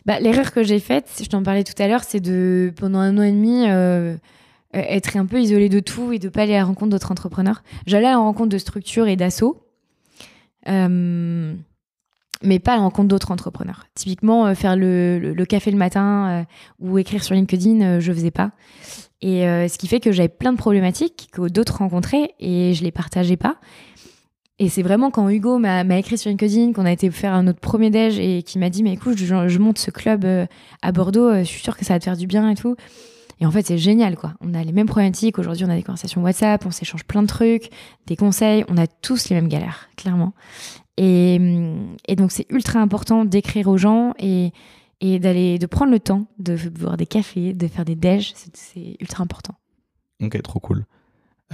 Bah, L'erreur que j'ai faite, je t'en parlais tout à l'heure, c'est de, pendant un an et demi, euh, être un peu isolé de tout et de pas aller à la rencontre d'autres entrepreneurs. J'allais à la rencontre de structures et d'assauts, euh, mais pas à la rencontre d'autres entrepreneurs. Typiquement, euh, faire le, le, café le matin ou écrire sur LinkedIn, je faisais pas. Et ce qui fait que j'avais plein de problématiques que d'autres rencontraient et je les partageais pas. Et c'est vraiment quand Hugo m'a écrit sur LinkedIn, qu'on a été faire un autre premier déj et qui m'a dit Mais écoute, je, monte ce club euh, à Bordeaux, euh, je suis sûre que ça va te faire du bien et tout. Et en fait, c'est génial, quoi. On a les mêmes problématiques. Aujourd'hui, on a des conversations WhatsApp, on s'échange plein de trucs, des conseils. On a tous les mêmes galères, clairement. Et, et donc, c'est ultra important d'écrire aux gens et, et d'aller, de prendre le temps de boire des cafés, de faire des déj. C'est ultra important. Ok, trop cool.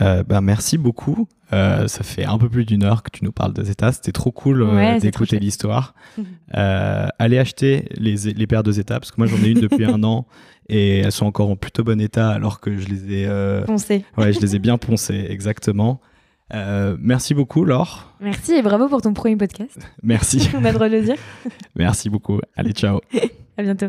Euh, bah, merci beaucoup. Euh, ça fait un peu plus d'une heure que tu nous parles de Zeta. C'était trop cool euh, d'écouter l'histoire. allez acheter les, les, paires de Zeta parce que moi j'en ai une depuis un an et elles sont encore en plutôt bon état alors que je les ai poncées. Ouais, je les ai bien poncées, exactement. merci beaucoup, Laure. Merci et bravo pour ton premier podcast. merci. On a le droit de le dire. merci beaucoup. Allez, ciao. à bientôt.